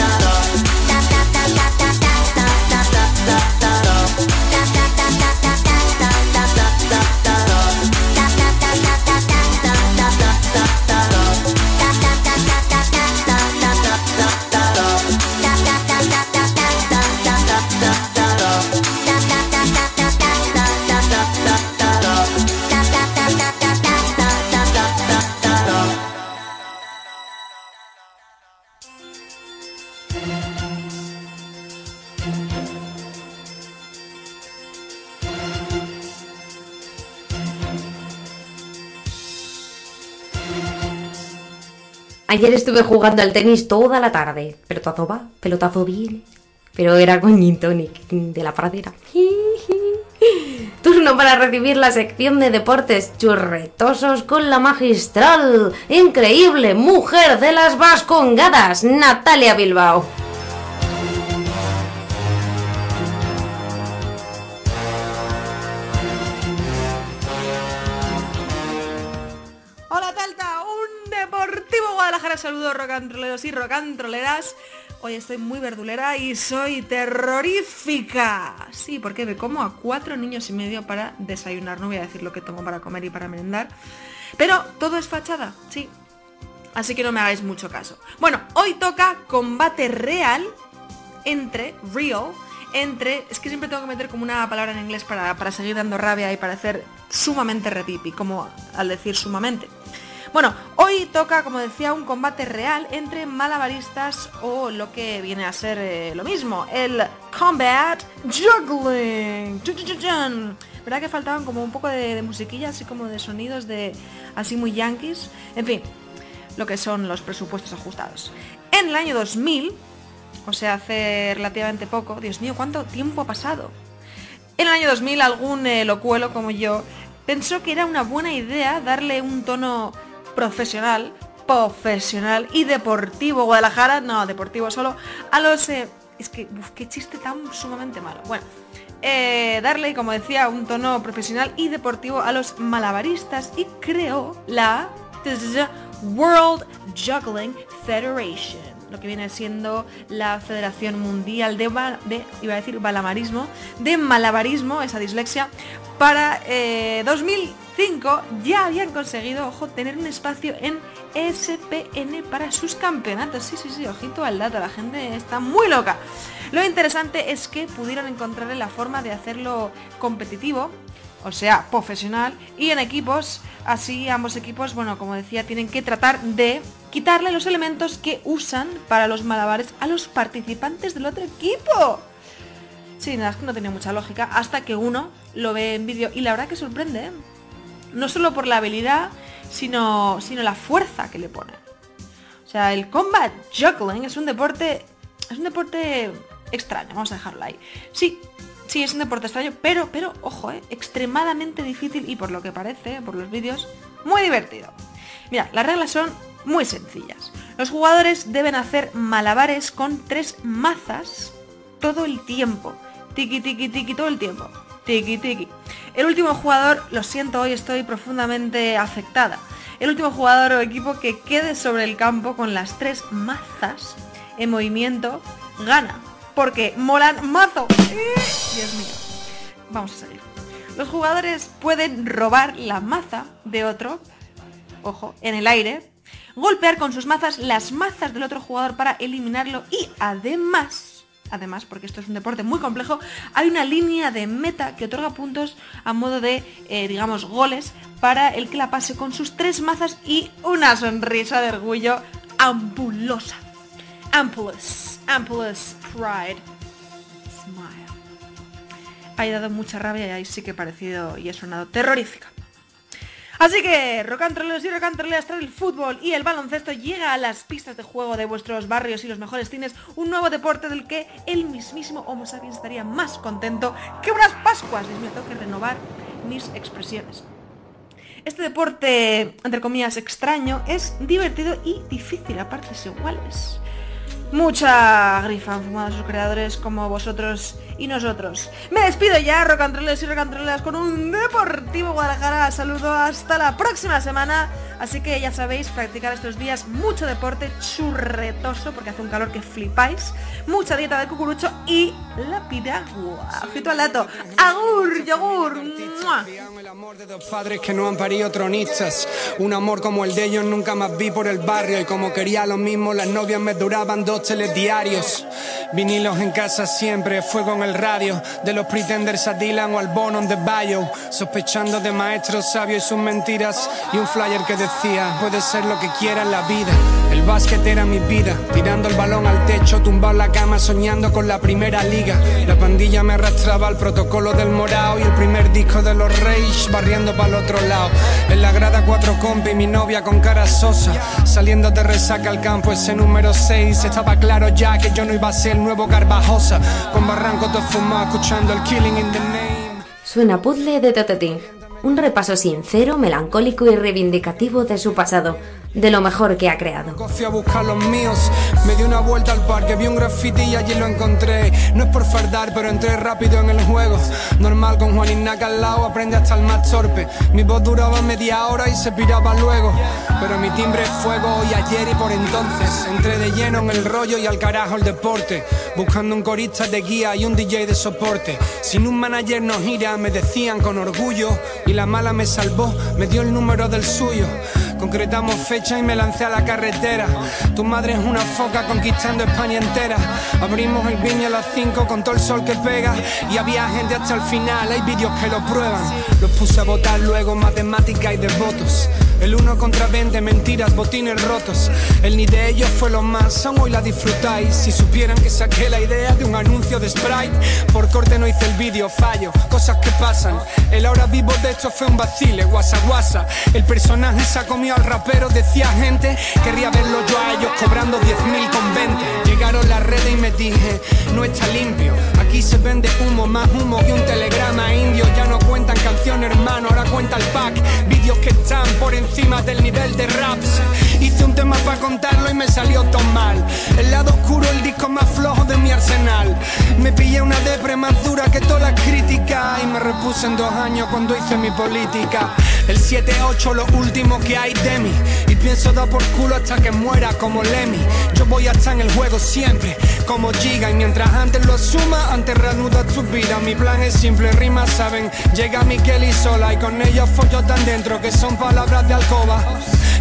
Speaker 2: Ayer estuve jugando al tenis toda la tarde. Pelotazo va, pelotazo viene. Pero era con gin tonic de la pradera. Turno para recibir la sección de deportes churretosos con la magistral, increíble mujer de las vascongadas, Natalia Bilbao.
Speaker 6: Guadalajara, saludos rocantroleros y rocantroleras. Hoy estoy muy verdulera y soy terrorífica. Sí, porque me como a cuatro niños y medio para desayunar. No voy a decir lo que tomo para comer y para merendar. Pero todo es fachada, sí. Así que no me hagáis mucho caso. Bueno, hoy toca combate real entre real entre. Es que siempre tengo que meter como una palabra en inglés para, para seguir dando rabia y parecer sumamente repipi, como al decir sumamente. Bueno, hoy toca, como decía, un combate real entre malabaristas o lo que viene a ser eh, lo mismo, el combat juggling. ¿Verdad que faltaban como un poco de, de musiquilla, así como de sonidos de así muy yankees? En fin, lo que son los presupuestos ajustados. En el año 2000, o sea, hace relativamente poco, Dios mío, ¿cuánto tiempo ha pasado? En el año 2000 algún eh, locuelo como yo pensó que era una buena idea darle un tono profesional, profesional y deportivo Guadalajara, no, deportivo solo, a los... eh, es que, uf, qué chiste tan sumamente malo. Bueno, eh, darle, como decía, un tono profesional y deportivo a los malabaristas y creó la World Juggling Federation lo que viene siendo la Federación Mundial de, de iba a decir balamarismo, de malabarismo, esa dislexia, para eh, 2005 ya habían conseguido, ojo, tener un espacio en SPN para sus campeonatos. Sí, sí, sí, ojito al dato, la gente está muy loca. Lo interesante es que pudieron encontrarle la forma de hacerlo competitivo, o sea, profesional, y en equipos, así ambos equipos, bueno, como decía, tienen que tratar de quitarle los elementos que usan para los malabares a los participantes del otro equipo. Sí, nada, no tenía mucha lógica, hasta que uno lo ve en vídeo, y la verdad que sorprende, ¿eh? No solo por la habilidad, sino, sino la fuerza que le pone. O sea, el combat juggling es un deporte, es un deporte extraño, vamos a dejarlo ahí. Sí, sí, es un deporte extraño, pero, pero, ojo, ¿eh? extremadamente difícil y por lo que parece, por los vídeos, muy divertido. Mira, las reglas son muy sencillas. Los jugadores deben hacer malabares con tres mazas todo el tiempo. Tiki, tiki, tiki, todo el tiempo. Tiki, tiki. El último jugador, lo siento, hoy estoy profundamente afectada. El último jugador o equipo que quede sobre el campo con las tres mazas en movimiento gana. Porque molan mazo. ¡Eh! Dios mío. Vamos a seguir. Los jugadores pueden robar la maza de otro, ojo, en el aire, golpear con sus mazas las mazas del otro jugador para eliminarlo y además, además, porque esto es un deporte muy complejo, hay una línea de meta que otorga puntos a modo de, eh, digamos, goles para el que la pase con sus tres mazas y una sonrisa de orgullo ampulosa. Ampulous, ampulous pride. Smile. Ha dado mucha rabia y ahí sí que he parecido y he sonado terrorífica. Así que, rocantroleros y rocantroleras, tras el fútbol y el baloncesto llega a las pistas de juego de vuestros barrios y los mejores cines, un nuevo deporte del que el mismísimo Homo sapiens estaría más contento que unas Pascuas. Dios mío, tengo que renovar mis expresiones. Este deporte, entre comillas, extraño, es divertido y difícil a partes iguales. Mucha grifa han fumado sus creadores como vosotros y nosotros. Me despido ya, rocantroles y rocantroleras, con un Deportivo Guadalajara. Saludo hasta la próxima semana. Así que ya sabéis, practicar estos días mucho deporte churretoso, porque hace un calor que flipáis. Mucha dieta de cucurucho y la piragua. Ojito al dato. Agur, yogur.
Speaker 7: que no. Un amor como el de nunca vi por el barrio. Y como quería lo mismo, me duraban dos telediarios. Vinilos en casa siempre, fue con el radio. De los pretenders a Dylan o al Bono de Bio. Sospechando de maestros sabios y sus mentiras. Y un flyer que decía, puede ser lo que quiera en la vida. El básquet era mi vida, tirando el balón al techo, tumbado en la cama soñando con la primera liga. La pandilla me arrastraba al protocolo del morao y el primer disco de los Reyes barriendo para el otro lado. En la grada cuatro compi, mi novia con cara sosa, saliendo de resaca al campo ese número 6. Estaba claro ya que yo no iba a ser el nuevo Garbajosa, con Barranco todo fumado escuchando el Killing in the Name.
Speaker 2: Suena puzzle de Toteting. Un repaso sincero, melancólico y reivindicativo de su pasado, de lo mejor que ha creado.
Speaker 7: Fui a buscar los míos, me di una vuelta al parque, vi un graffiti y allí lo encontré. No es por fardar, pero entré rápido en el juego. Normal con Juan Ignaca al lado, aprende hasta el más torpe. Mi voz duraba media hora y se piraba luego. Pero mi timbre es fuego hoy, ayer y por entonces. Entré de lleno en el rollo y al carajo el deporte. Buscando un corista de guía y un DJ de soporte. Sin un manager no gira, me decían con orgullo. Y la mala me salvó, me dio el número del suyo. Concretamos fecha y me lancé a la carretera. Tu madre es una foca conquistando España entera. Abrimos el viño a las 5 con todo el sol que pega. Y había gente hasta el final, hay vídeos que lo prueban. Los puse a votar luego matemática y de votos. El uno contra 20, mentiras, botines rotos. El ni de ellos fue lo más, aún hoy la disfrutáis. Si supieran que saqué la idea de un anuncio de Sprite, por corte no hice el vídeo, fallo, cosas que pasan. El ahora vivo de esto fue un vacile, guasa guasa. El personaje se ha comido al rapero, decía gente, querría verlo yo a ellos cobrando 10.000 con 20. Llegaron las redes y me dije, no está limpio. Aquí se vende humo, más humo que un telegrama indio. Ya no cuentan canciones, hermano, ahora cuenta el pack. Vídeos que están por encima del nivel de raps. Hice un tema para contarlo y me salió todo mal. El lado oscuro, el disco más flojo de mi arsenal. Me pillé una depre más dura que todas las críticas. Y me repuse en dos años cuando hice mi política. El 7-8, lo último que hay de mí. Y pienso dar por culo hasta que muera como Lemmy. Yo voy a estar en el juego siempre, como Giga. Y mientras antes lo asuma, antes reanuda tu vida. Mi plan es simple, rimas saben. Llega Miquel y sola y con ella follo tan dentro que son palabras de alcoba.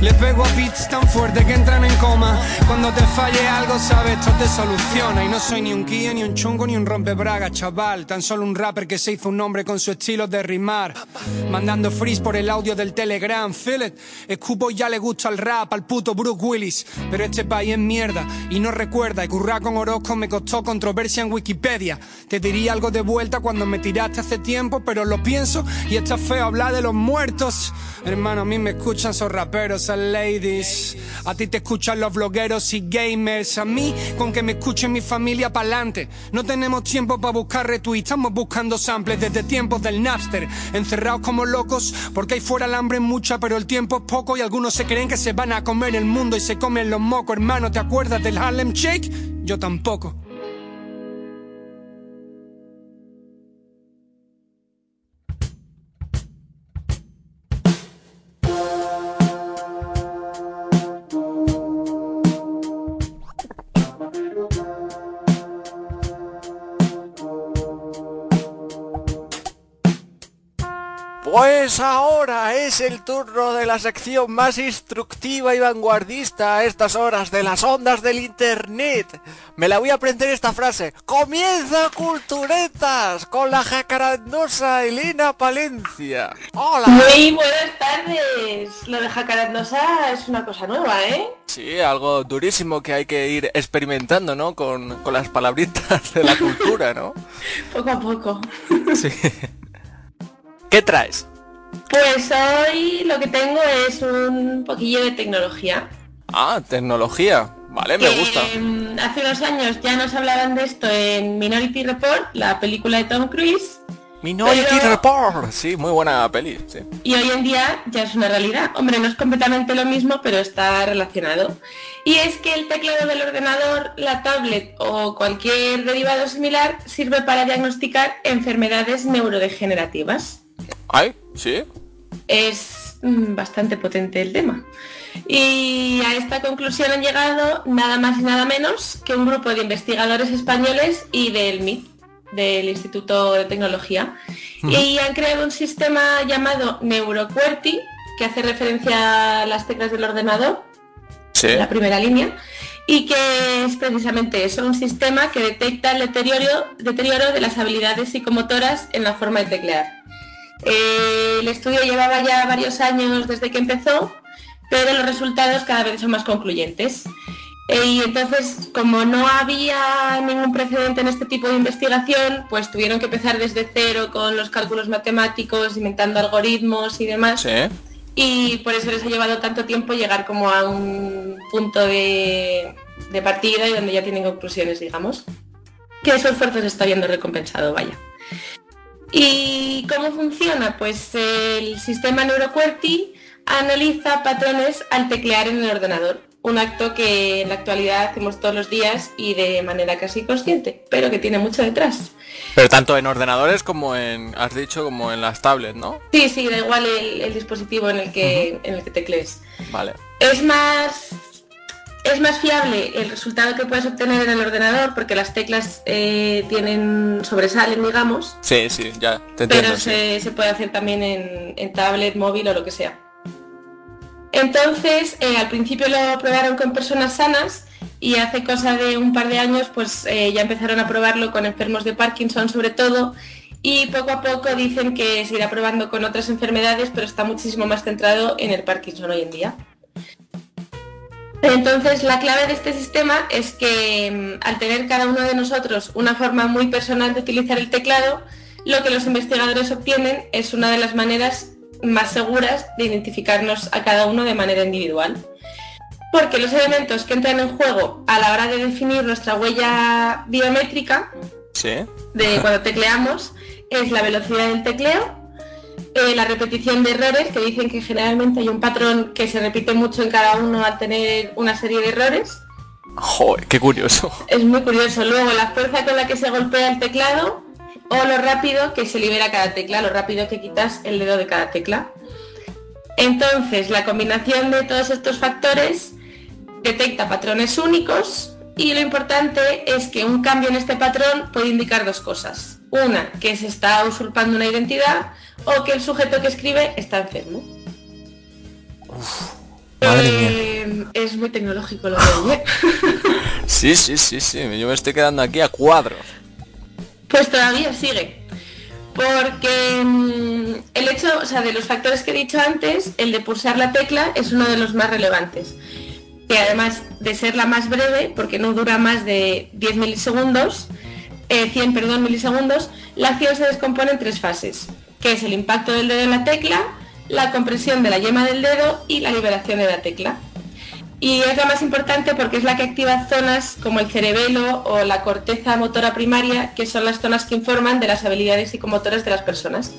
Speaker 7: Le pego a beats tan fuerte que entran en coma. Cuando te falle algo, sabes, esto te soluciona. Y no soy ni un guía, ni un chungo, ni un rompebraga, chaval. Tan solo un rapper que se hizo un nombre con su estilo de rimar. Mandando freeze por el audio del Telegram, feel it. Escupo ya le gusta el rap al puto Brooke Willis. Pero este país es mierda y no recuerda. Y currar con Orozco me costó controversia en Wikipedia. Te diría algo de vuelta cuando me tiraste hace tiempo, pero lo pienso y está feo hablar de los muertos. Hermano, a mí me escuchan esos raperos, esas ladies. A ti te escuchan los blogueros y gamers. A mí, con que me escuchen mi familia pa'lante. No tenemos tiempo para buscar retweets, estamos buscando samples desde tiempos del Napster. Encerrados como locos, porque fuera el hambre mucha, pero el tiempo es poco. Y algunos se creen que se van a comer el mundo y se comen los mocos. Hermano, ¿te acuerdas del Harlem Shake? Yo tampoco.
Speaker 3: Pues ahora es el turno de la sección más instructiva y vanguardista a estas horas de las ondas del internet. Me la voy a aprender esta frase. Comienza Culturetas con la jacarandosa Elena Palencia. Hola.
Speaker 8: Muy buenas tardes. Lo de jacarandosa es una cosa nueva, ¿eh?
Speaker 3: Sí, algo durísimo que hay que ir experimentando, ¿no? Con, con las palabritas de la cultura, ¿no?
Speaker 8: Poco a poco.
Speaker 3: Sí. ¿Qué traes?
Speaker 8: Pues hoy lo que tengo es un poquillo de tecnología.
Speaker 3: Ah, tecnología. Vale, me gusta.
Speaker 8: mm, hace unos años ya nos hablaban de esto en Minority Report, la película de Tom Cruise,
Speaker 3: Minority
Speaker 8: pero-
Speaker 3: Report. Sí, muy buena peli, sí.
Speaker 8: y hoy en día ya es una realidad. Hombre, no es completamente lo mismo, pero está relacionado. Y es que el teclado del ordenador, la tablet o cualquier derivado similar sirve para diagnosticar enfermedades neurodegenerativas.
Speaker 3: Ay, sí.
Speaker 8: es mm, bastante potente el tema. Y a esta conclusión han llegado nada más y nada menos que un grupo de investigadores españoles y del MIT, del Instituto de Tecnología. Y han creado un sistema llamado NeuroQWERTY, que hace referencia a las teclas del ordenador,
Speaker 3: Sí.
Speaker 8: la primera línea, y que es precisamente eso, un sistema que detecta el deterioro, deterioro de las habilidades psicomotoras en la forma de teclear. Eh, el estudio llevaba ya varios años desde que empezó, pero los resultados cada vez son más concluyentes. Eh, y entonces, como no había ningún precedente en este tipo de investigación, pues tuvieron que empezar desde cero con los cálculos matemáticos, inventando algoritmos y demás.
Speaker 3: Sí.
Speaker 8: Y por eso les ha llevado tanto tiempo llegar como a un punto de, de partida y donde ya tienen conclusiones, digamos. Que su esfuerzo se está viendo recompensado, vaya. ¿Y cómo funciona? Pues el sistema NeuroQWERTY analiza patrones al teclear en el ordenador un acto que en la actualidad hacemos todos los días y de manera casi consciente, pero que tiene mucho detrás.
Speaker 3: Pero tanto en ordenadores como en, has dicho, como en las tablets, ¿no?
Speaker 8: Sí, sí, da igual el, el dispositivo en el que en el que teclees.
Speaker 3: Vale.
Speaker 8: Es más es más fiable el resultado que puedes obtener en el ordenador porque las teclas eh, tienen sobresalen, digamos.
Speaker 3: Sí, sí, ya, te entiendo.
Speaker 8: pero
Speaker 3: sí.
Speaker 8: se, se puede hacer también en, en tablet, móvil o lo que sea. Entonces, eh, al principio lo probaron con personas sanas y hace cosa de un par de años pues eh, ya empezaron a probarlo con enfermos de Parkinson sobre todo y poco a poco dicen que se irá probando con otras enfermedades pero está muchísimo más centrado en el Parkinson hoy en día. Entonces la clave de este sistema es que mm, al tener cada uno de nosotros una forma muy personal de utilizar el teclado, lo que los investigadores obtienen es una de las maneras más seguras de identificarnos a cada uno de manera individual. Porque los elementos que entran en juego a la hora de definir nuestra huella biométrica
Speaker 3: Sí.
Speaker 8: de cuando tecleamos es la velocidad del tecleo, eh, la repetición de errores, que dicen que generalmente hay un patrón que se repite mucho en cada uno al tener una serie de errores.
Speaker 3: Joder, qué curioso.
Speaker 8: Es muy curioso. Luego la fuerza con la que se golpea el teclado o lo rápido que se libera cada tecla, lo rápido que quitas el dedo de cada tecla. Entonces, la combinación de todos estos factores detecta patrones únicos y lo importante es que un cambio en este patrón puede indicar dos cosas. Una, que se está usurpando una identidad o que el sujeto que escribe está enfermo.
Speaker 3: Madre mía.
Speaker 8: Eh, es muy tecnológico lo de hoy, ¿eh?
Speaker 3: Sí, sí, sí, sí. Yo me estoy quedando aquí a cuadros.
Speaker 8: Pues todavía sigue. Porque mm, el hecho, o sea, de los factores que he dicho antes, el de pulsar la tecla es uno de los más relevantes. Que además de ser la más breve, porque no dura más de 10 milisegundos, eh, 100, perdón, milisegundos, la acción se descompone en tres fases, que es el impacto del dedo en la tecla, la compresión de la yema del dedo y la liberación de la tecla. Y es la más importante porque es la que activa zonas como el cerebelo o la corteza motora primaria, que son las zonas que informan de las habilidades psicomotoras de las personas.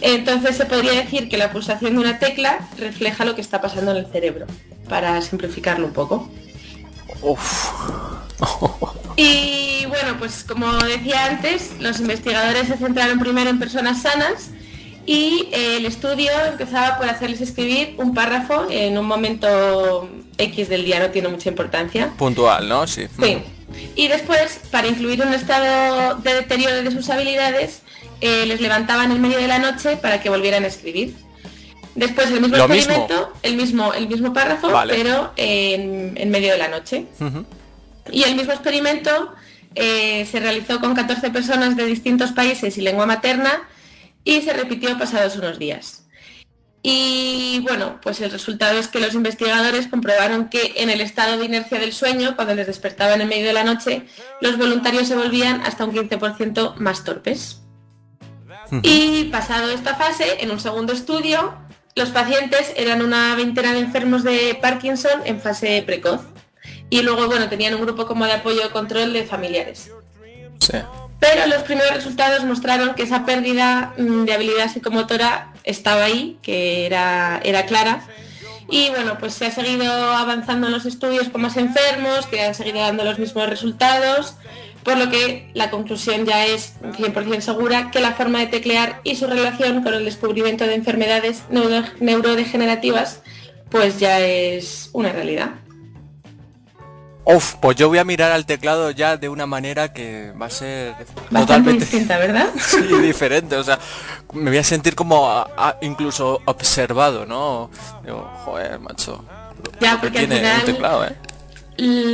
Speaker 8: Entonces se podría decir que la pulsación de una tecla refleja lo que está pasando en el cerebro, para simplificarlo un poco. Y bueno, pues como decía antes, los investigadores se centraron primero en personas sanas y eh, el estudio empezaba por hacerles escribir un párrafo en un momento X del día, no tiene mucha importancia.
Speaker 3: Puntual, ¿no? Sí.
Speaker 8: Sí. Y después, para incluir un estado de deterioro de sus habilidades, eh, les levantaban en medio de la noche para que volvieran a escribir. Después el mismo
Speaker 3: Lo mismo.
Speaker 8: experimento, el mismo, el mismo párrafo,
Speaker 3: Vale.
Speaker 8: pero en, en medio de la noche. Y el mismo experimento eh, se realizó con 14 personas de distintos países y lengua materna y se repitió pasados unos días. Y bueno, pues el resultado es que los investigadores comprobaron que en el estado de inercia del sueño, cuando les despertaban en medio de la noche, los voluntarios se volvían hasta un 15% más torpes. Y pasado esta fase, en un segundo estudio, los pacientes eran una veintena de enfermos de Parkinson en fase precoz. Y luego, bueno, tenían un grupo como de apoyo o control de familiares.
Speaker 3: Sí.
Speaker 8: Pero los primeros resultados mostraron que esa pérdida mm, de habilidad psicomotora estaba ahí, que era, era clara. Y bueno, pues se ha seguido avanzando en los estudios con más enfermos, que han seguido dando los mismos resultados, por lo que la conclusión ya es 100% segura que la forma de teclear y su relación con el descubrimiento de enfermedades neuro- neurodegenerativas pues ya es una realidad.
Speaker 3: Uf, pues yo voy a mirar al teclado ya de una manera que va a ser
Speaker 8: Bastante
Speaker 3: totalmente
Speaker 8: distinta, ¿verdad?
Speaker 3: sí, diferente. O sea, me voy a sentir como a- a- incluso observado, ¿no? Digo, joder, macho.
Speaker 8: Ya, porque al
Speaker 3: tiene
Speaker 8: final-
Speaker 3: el teclado, ¿eh?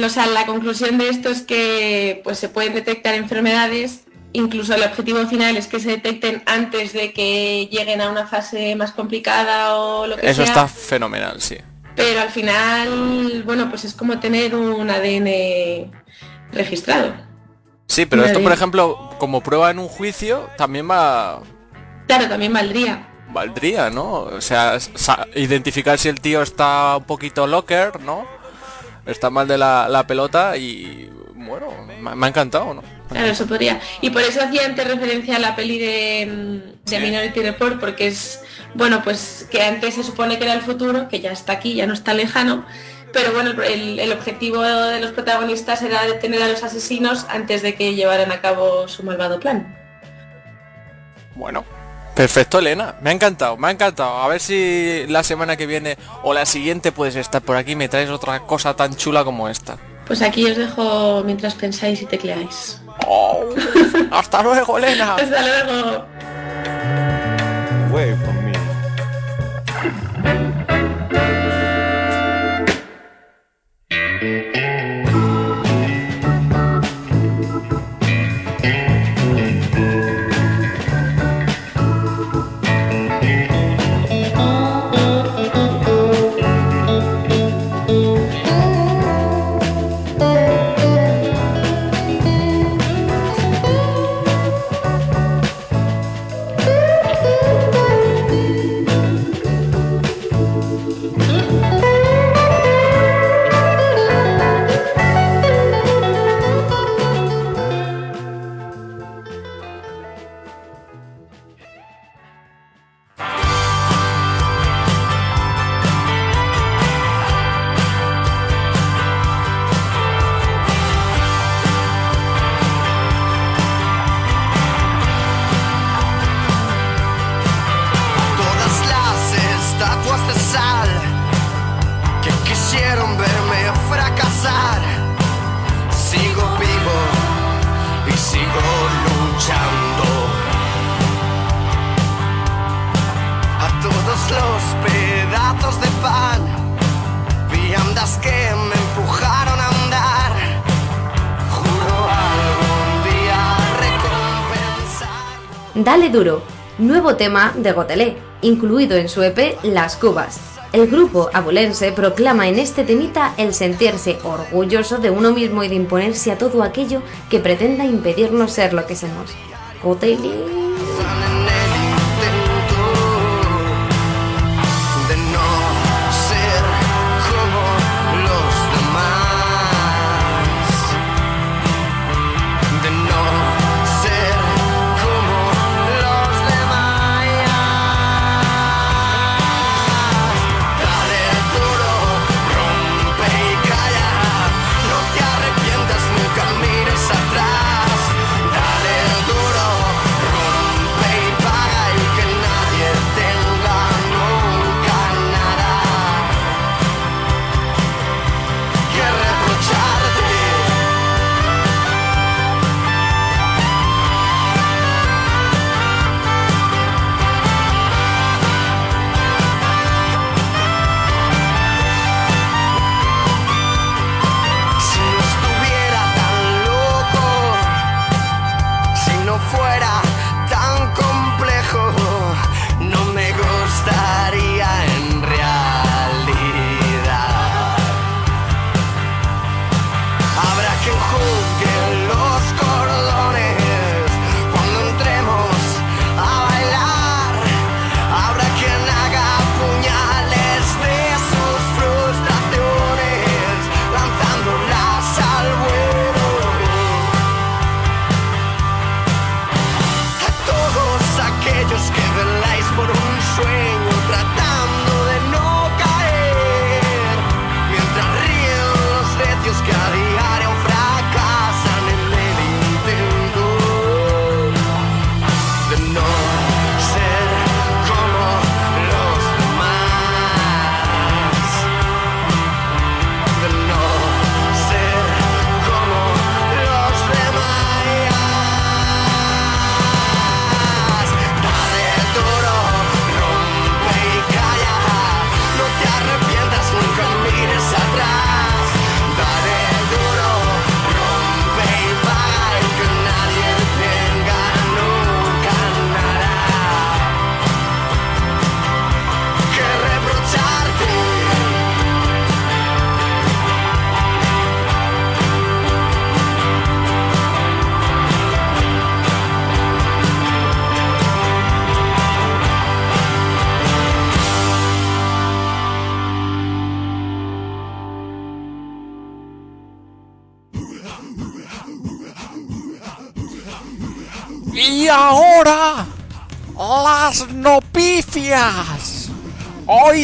Speaker 8: O sea, la conclusión de esto es que pues se pueden detectar enfermedades, incluso el objetivo final es que se detecten antes de que lleguen a una fase más complicada o lo que
Speaker 3: Eso
Speaker 8: sea.
Speaker 3: está fenomenal, sí.
Speaker 8: Pero al final, bueno, pues es como tener un ADN registrado.
Speaker 3: Sí, pero
Speaker 8: Un
Speaker 3: esto, por ejemplo, como prueba en un juicio, también va
Speaker 8: Claro, también valdría.
Speaker 3: valdría, ¿no? O sea, identificar si el tío está un poquito locker, ¿no? Está mal de la, la pelota y bueno, me, me ha encantado, ¿no?
Speaker 8: Claro, eso podría. Y por eso hacía antes referencia a la peli de, mm, de. Minority Report, porque es, bueno, pues que antes se supone que era el futuro, que ya está aquí, ya no está lejano, pero bueno, el, el objetivo de los protagonistas era detener a los asesinos antes de que llevaran a cabo su malvado plan.
Speaker 3: Bueno, perfecto, Elena. Me ha encantado, me ha encantado. A ver si la semana que viene o la siguiente puedes estar por aquí y me traes otra cosa tan chula como esta.
Speaker 8: Pues aquí os dejo mientras pensáis y tecleáis.
Speaker 3: Oh, hasta luego, Elena.
Speaker 8: Hasta luego.
Speaker 5: Away
Speaker 9: quisieron verme fracasar. Sigo vivo y sigo luchando. A todos los pedazos de pan, viandas que me empujaron a andar. Juro algún día recompensar.
Speaker 2: Dale duro, nuevo tema de Gotelé, incluido en su EP Las Cubas. El grupo abulense proclama en este temita el sentirse orgulloso de uno mismo y de imponerse a todo aquello que pretenda impedirnos ser lo que somos.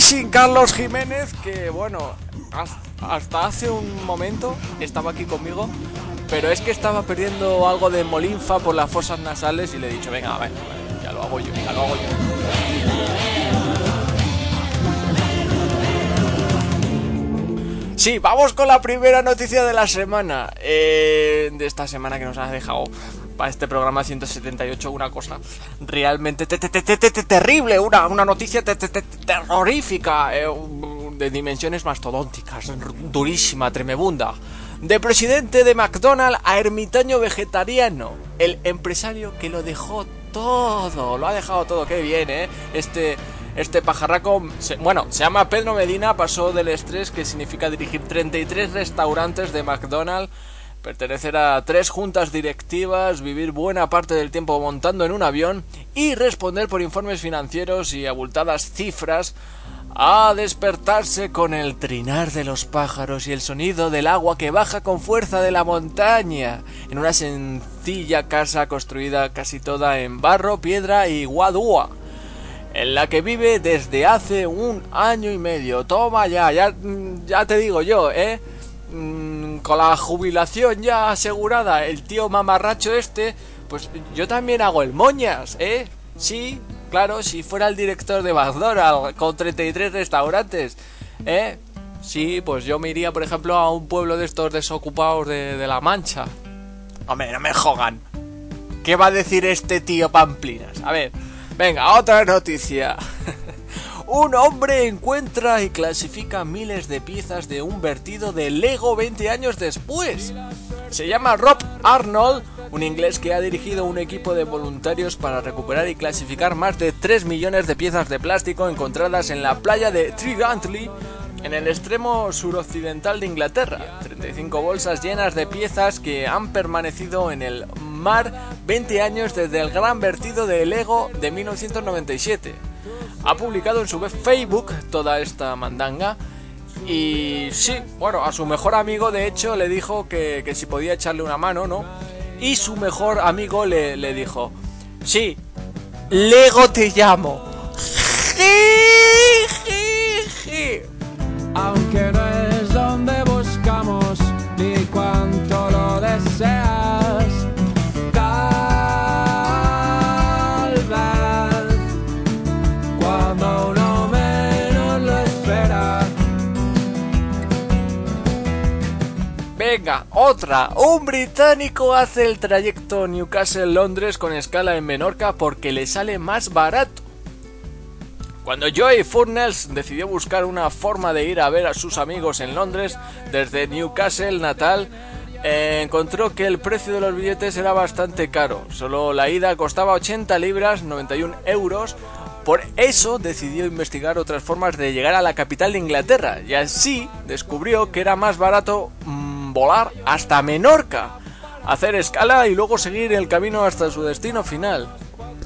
Speaker 3: Sin Carlos Jiménez, que bueno, has- hasta hace un momento estaba aquí conmigo, pero es que estaba perdiendo algo de molinfa por las fosas nasales y le he dicho, venga, venga, venga, ya lo hago yo, ya lo hago yo. Sí, vamos con la primera noticia de la semana. eh, de esta semana que nos ha dejado para este programa 178 una cosa realmente te- te- te- te- te- te- terrible, una, una noticia te- te- te- terrorífica, eh, de dimensiones mastodónticas, durísima, tremebunda. De presidente de McDonald's a ermitaño vegetariano, el empresario que lo dejó todo, lo ha dejado todo, qué bien, ¿eh? Este, este pajarraco, bueno, se llama Pedro Medina, pasó del estrés que significa dirigir 33 restaurantes de McDonald's, pertenecer a tres juntas directivas, vivir buena parte del tiempo montando en un avión y responder por informes financieros y abultadas cifras a despertarse con el trinar de los pájaros y el sonido del agua que baja con fuerza de la montaña, en una sencilla casa construida casi toda en barro, piedra y guadúa, en la que vive desde hace un año y medio. Toma ya, ya, ya te digo yo, ¿eh? Mm, Con la jubilación ya asegurada, el tío mamarracho este, pues yo también hago el moñas, ¿eh? Sí, claro, si fuera el director de McDonald's con 33 restaurantes, ¿eh? Sí, pues yo me iría, por ejemplo, a un pueblo de estos desocupados de, de La Mancha. Hombre, no me jogan. ¿Qué va a decir este tío Pamplinas? A ver, venga, otra noticia. Un hombre encuentra y clasifica miles de piezas de un vertido de Lego 20 años después. Se llama Rob Arnold, un inglés que ha dirigido un equipo de voluntarios para recuperar y clasificar más de 3 millones de piezas de plástico encontradas en la playa de Trigantley, en el extremo suroccidental de Inglaterra. 35 bolsas llenas de piezas que han permanecido en el mar 20 años desde el gran vertido de Lego de 1997 ha publicado en su web Facebook toda esta mandanga. Y sí, bueno, a su mejor amigo de hecho le dijo que, que si podía echarle una mano, ¿no? Y su mejor amigo le, le dijo, sí, Lego te llamo.
Speaker 7: Aunque no es donde buscamos ni cuánto lo deseas.
Speaker 3: Otra. Un británico hace el trayecto Newcastle-Londres con escala en Menorca porque le sale más barato. Cuando Joey Furnels decidió buscar una forma de ir a ver a sus amigos en Londres desde Newcastle natal, eh, encontró que el precio de los billetes era bastante caro. Solo la ida costaba 80 libras, 91 euros. Por eso decidió investigar otras formas de llegar a la capital de Inglaterra y así descubrió que era más barato mm, volar hasta Menorca, hacer escala y luego seguir el camino hasta su destino final.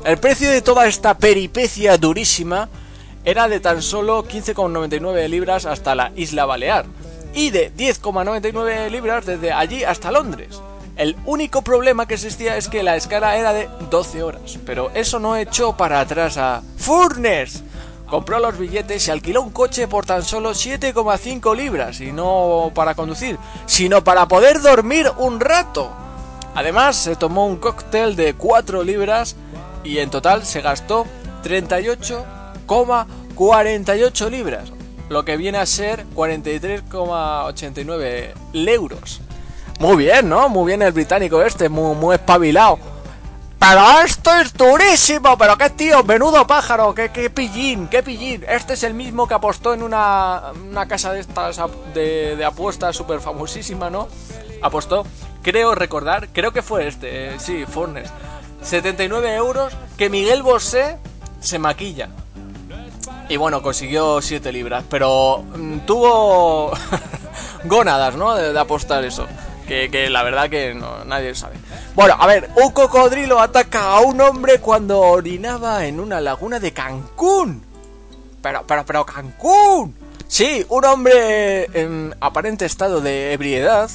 Speaker 3: El precio de toda esta peripecia durísima era de tan solo 15,99 libras hasta la isla Balear y de 10,99 libras desde allí hasta Londres. El único problema que existía es que la escala era de 12 horas, pero eso no echó para atrás a Furness. Compró los billetes y alquiló un coche por tan solo 7,5 libras, y no para conducir, sino para poder dormir un rato. Además, se tomó un cóctel de 4 libras y en total se gastó 38,48 libras, lo que viene a ser 43,89 euros. Muy bien, ¿no? Muy bien el británico este, muy, muy espabilado. Pero esto es durísimo, pero qué tío, menudo pájaro, qué, qué pillín, qué pillín. Este es el mismo que apostó en una, una casa de estas de, apuestas súper famosísima, ¿no? Apostó, creo recordar, creo que fue este, eh, sí, Furnes. 79 euros que Miguel Bosé se maquilla. Y bueno, consiguió 7 libras, pero mm, tuvo gónadas, ¿no? De, de apostar eso. Que, que la verdad que no, nadie sabe. Bueno, a ver, un cocodrilo ataca a un hombre cuando orinaba en una laguna de Cancún. Pero, pero, pero, Cancún. Sí, un hombre en aparente estado de ebriedad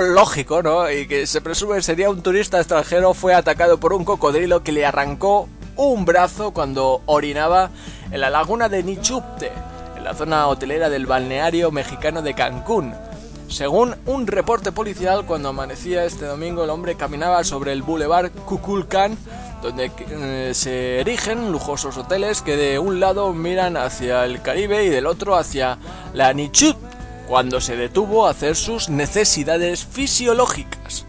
Speaker 3: lógico, ¿no? Y que se presume sería un turista extranjero, fue atacado por un cocodrilo que le arrancó un brazo cuando orinaba en la laguna de Nichupte, en la zona hotelera del balneario mexicano de Cancún. Según un reporte policial, cuando amanecía este domingo, el hombre caminaba sobre el boulevard Kukulkan, donde eh, se erigen lujosos hoteles que de un lado miran hacia el Caribe y del otro hacia la Nichut, cuando se detuvo a hacer sus necesidades fisiológicas.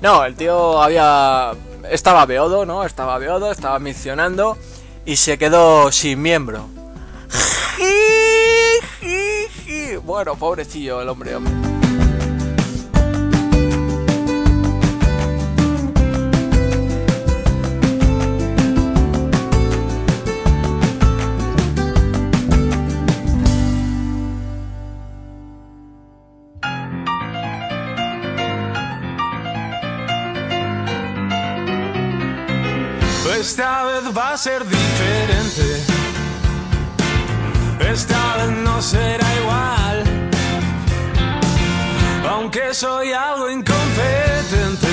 Speaker 3: No, el tío había... estaba beodo, ¿no? Estaba beodo, estaba misionando y se quedó sin miembro. Bueno, pobrecillo el hombre, hombre.
Speaker 10: Esta vez va a ser diferente. Esta vez no será igual. Aunque soy algo incompetente.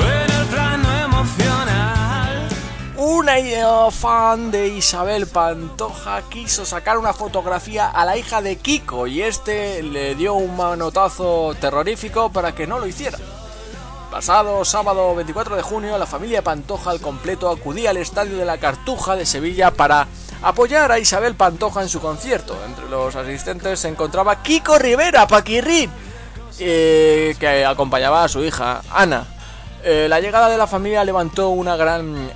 Speaker 10: En el plano emocional.
Speaker 3: Una eh, fan de Isabel Pantoja quiso sacar una fotografía a la hija de Kiko y este le dio un manotazo terrorífico para que no lo hiciera. Pasado sábado 24 de junio, la familia Pantoja al completo acudía al estadio de la Cartuja de Sevilla para apoyar a Isabel Pantoja en su concierto. Entre los asistentes se encontraba Kiko Rivera, Paquirrín, eh, que acompañaba a su hija, Ana. Eh, la llegada de la familia levantó una gran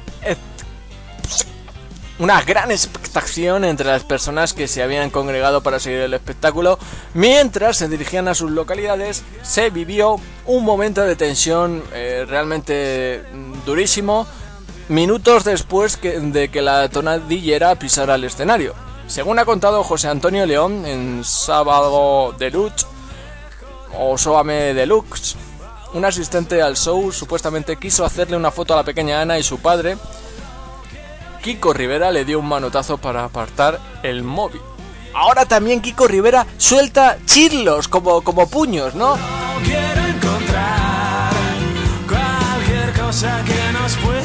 Speaker 3: una gran expectación entre las personas que se habían congregado para seguir el espectáculo. Mientras se dirigían a sus localidades, se vivió un momento de tensión eh, realmente mm, durísimo, minutos después de que la tonadillera pisara el escenario. Según ha contado José Antonio León en Sábado de Luz o Sóame Deluxe, un asistente al show supuestamente quiso hacerle una foto a la pequeña Ana y su padre, Kiko Rivera le dio un manotazo para apartar el móvil. Ahora también Kiko Rivera suelta chirlos como, como puños, ¿no?
Speaker 10: Quiero encontrar cualquier cosa que nos pueda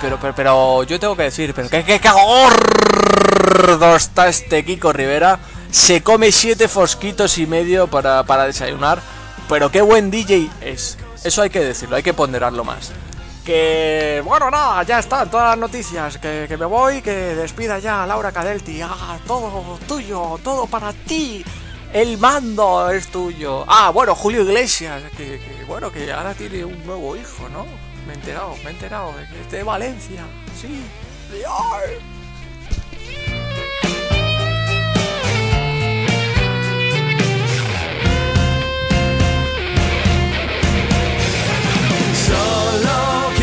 Speaker 3: pero, pero, pero yo tengo que decir, pero qué, qué, qué gordo está este Kiko Rivera. Se come siete fosquitos y medio para, para desayunar, pero qué buen DJ es. Eso hay que decirlo, hay que ponderarlo más. Que, bueno, nada, ya están todas las noticias. Que, que me voy, que despida ya a Laura Cadelti. Ah, todo tuyo, todo para ti. El mando es tuyo. Ah, bueno, Julio Iglesias, que, que, bueno, que ahora tiene un nuevo hijo, ¿no? Me he enterado, me he enterado de que es de Valencia. Sí. Ay.
Speaker 10: Solo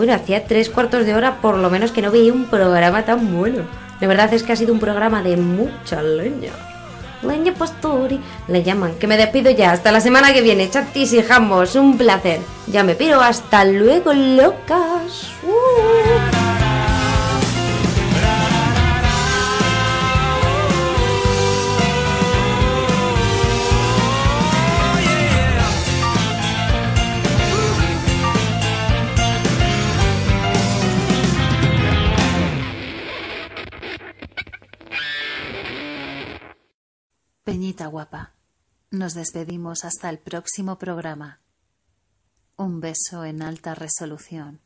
Speaker 2: Bueno, hacía tres cuartos de hora por lo menos que no veía un programa tan bueno. La verdad es que ha sido un programa de mucha leña. Leña Pastori, le llaman. Que me despido ya. Hasta la semana que viene. Chatis y jambos, un placer. Ya me piro. Hasta luego, locas. Uh.
Speaker 1: Peñita guapa, nos despedimos hasta el próximo programa. Un beso en alta resolución.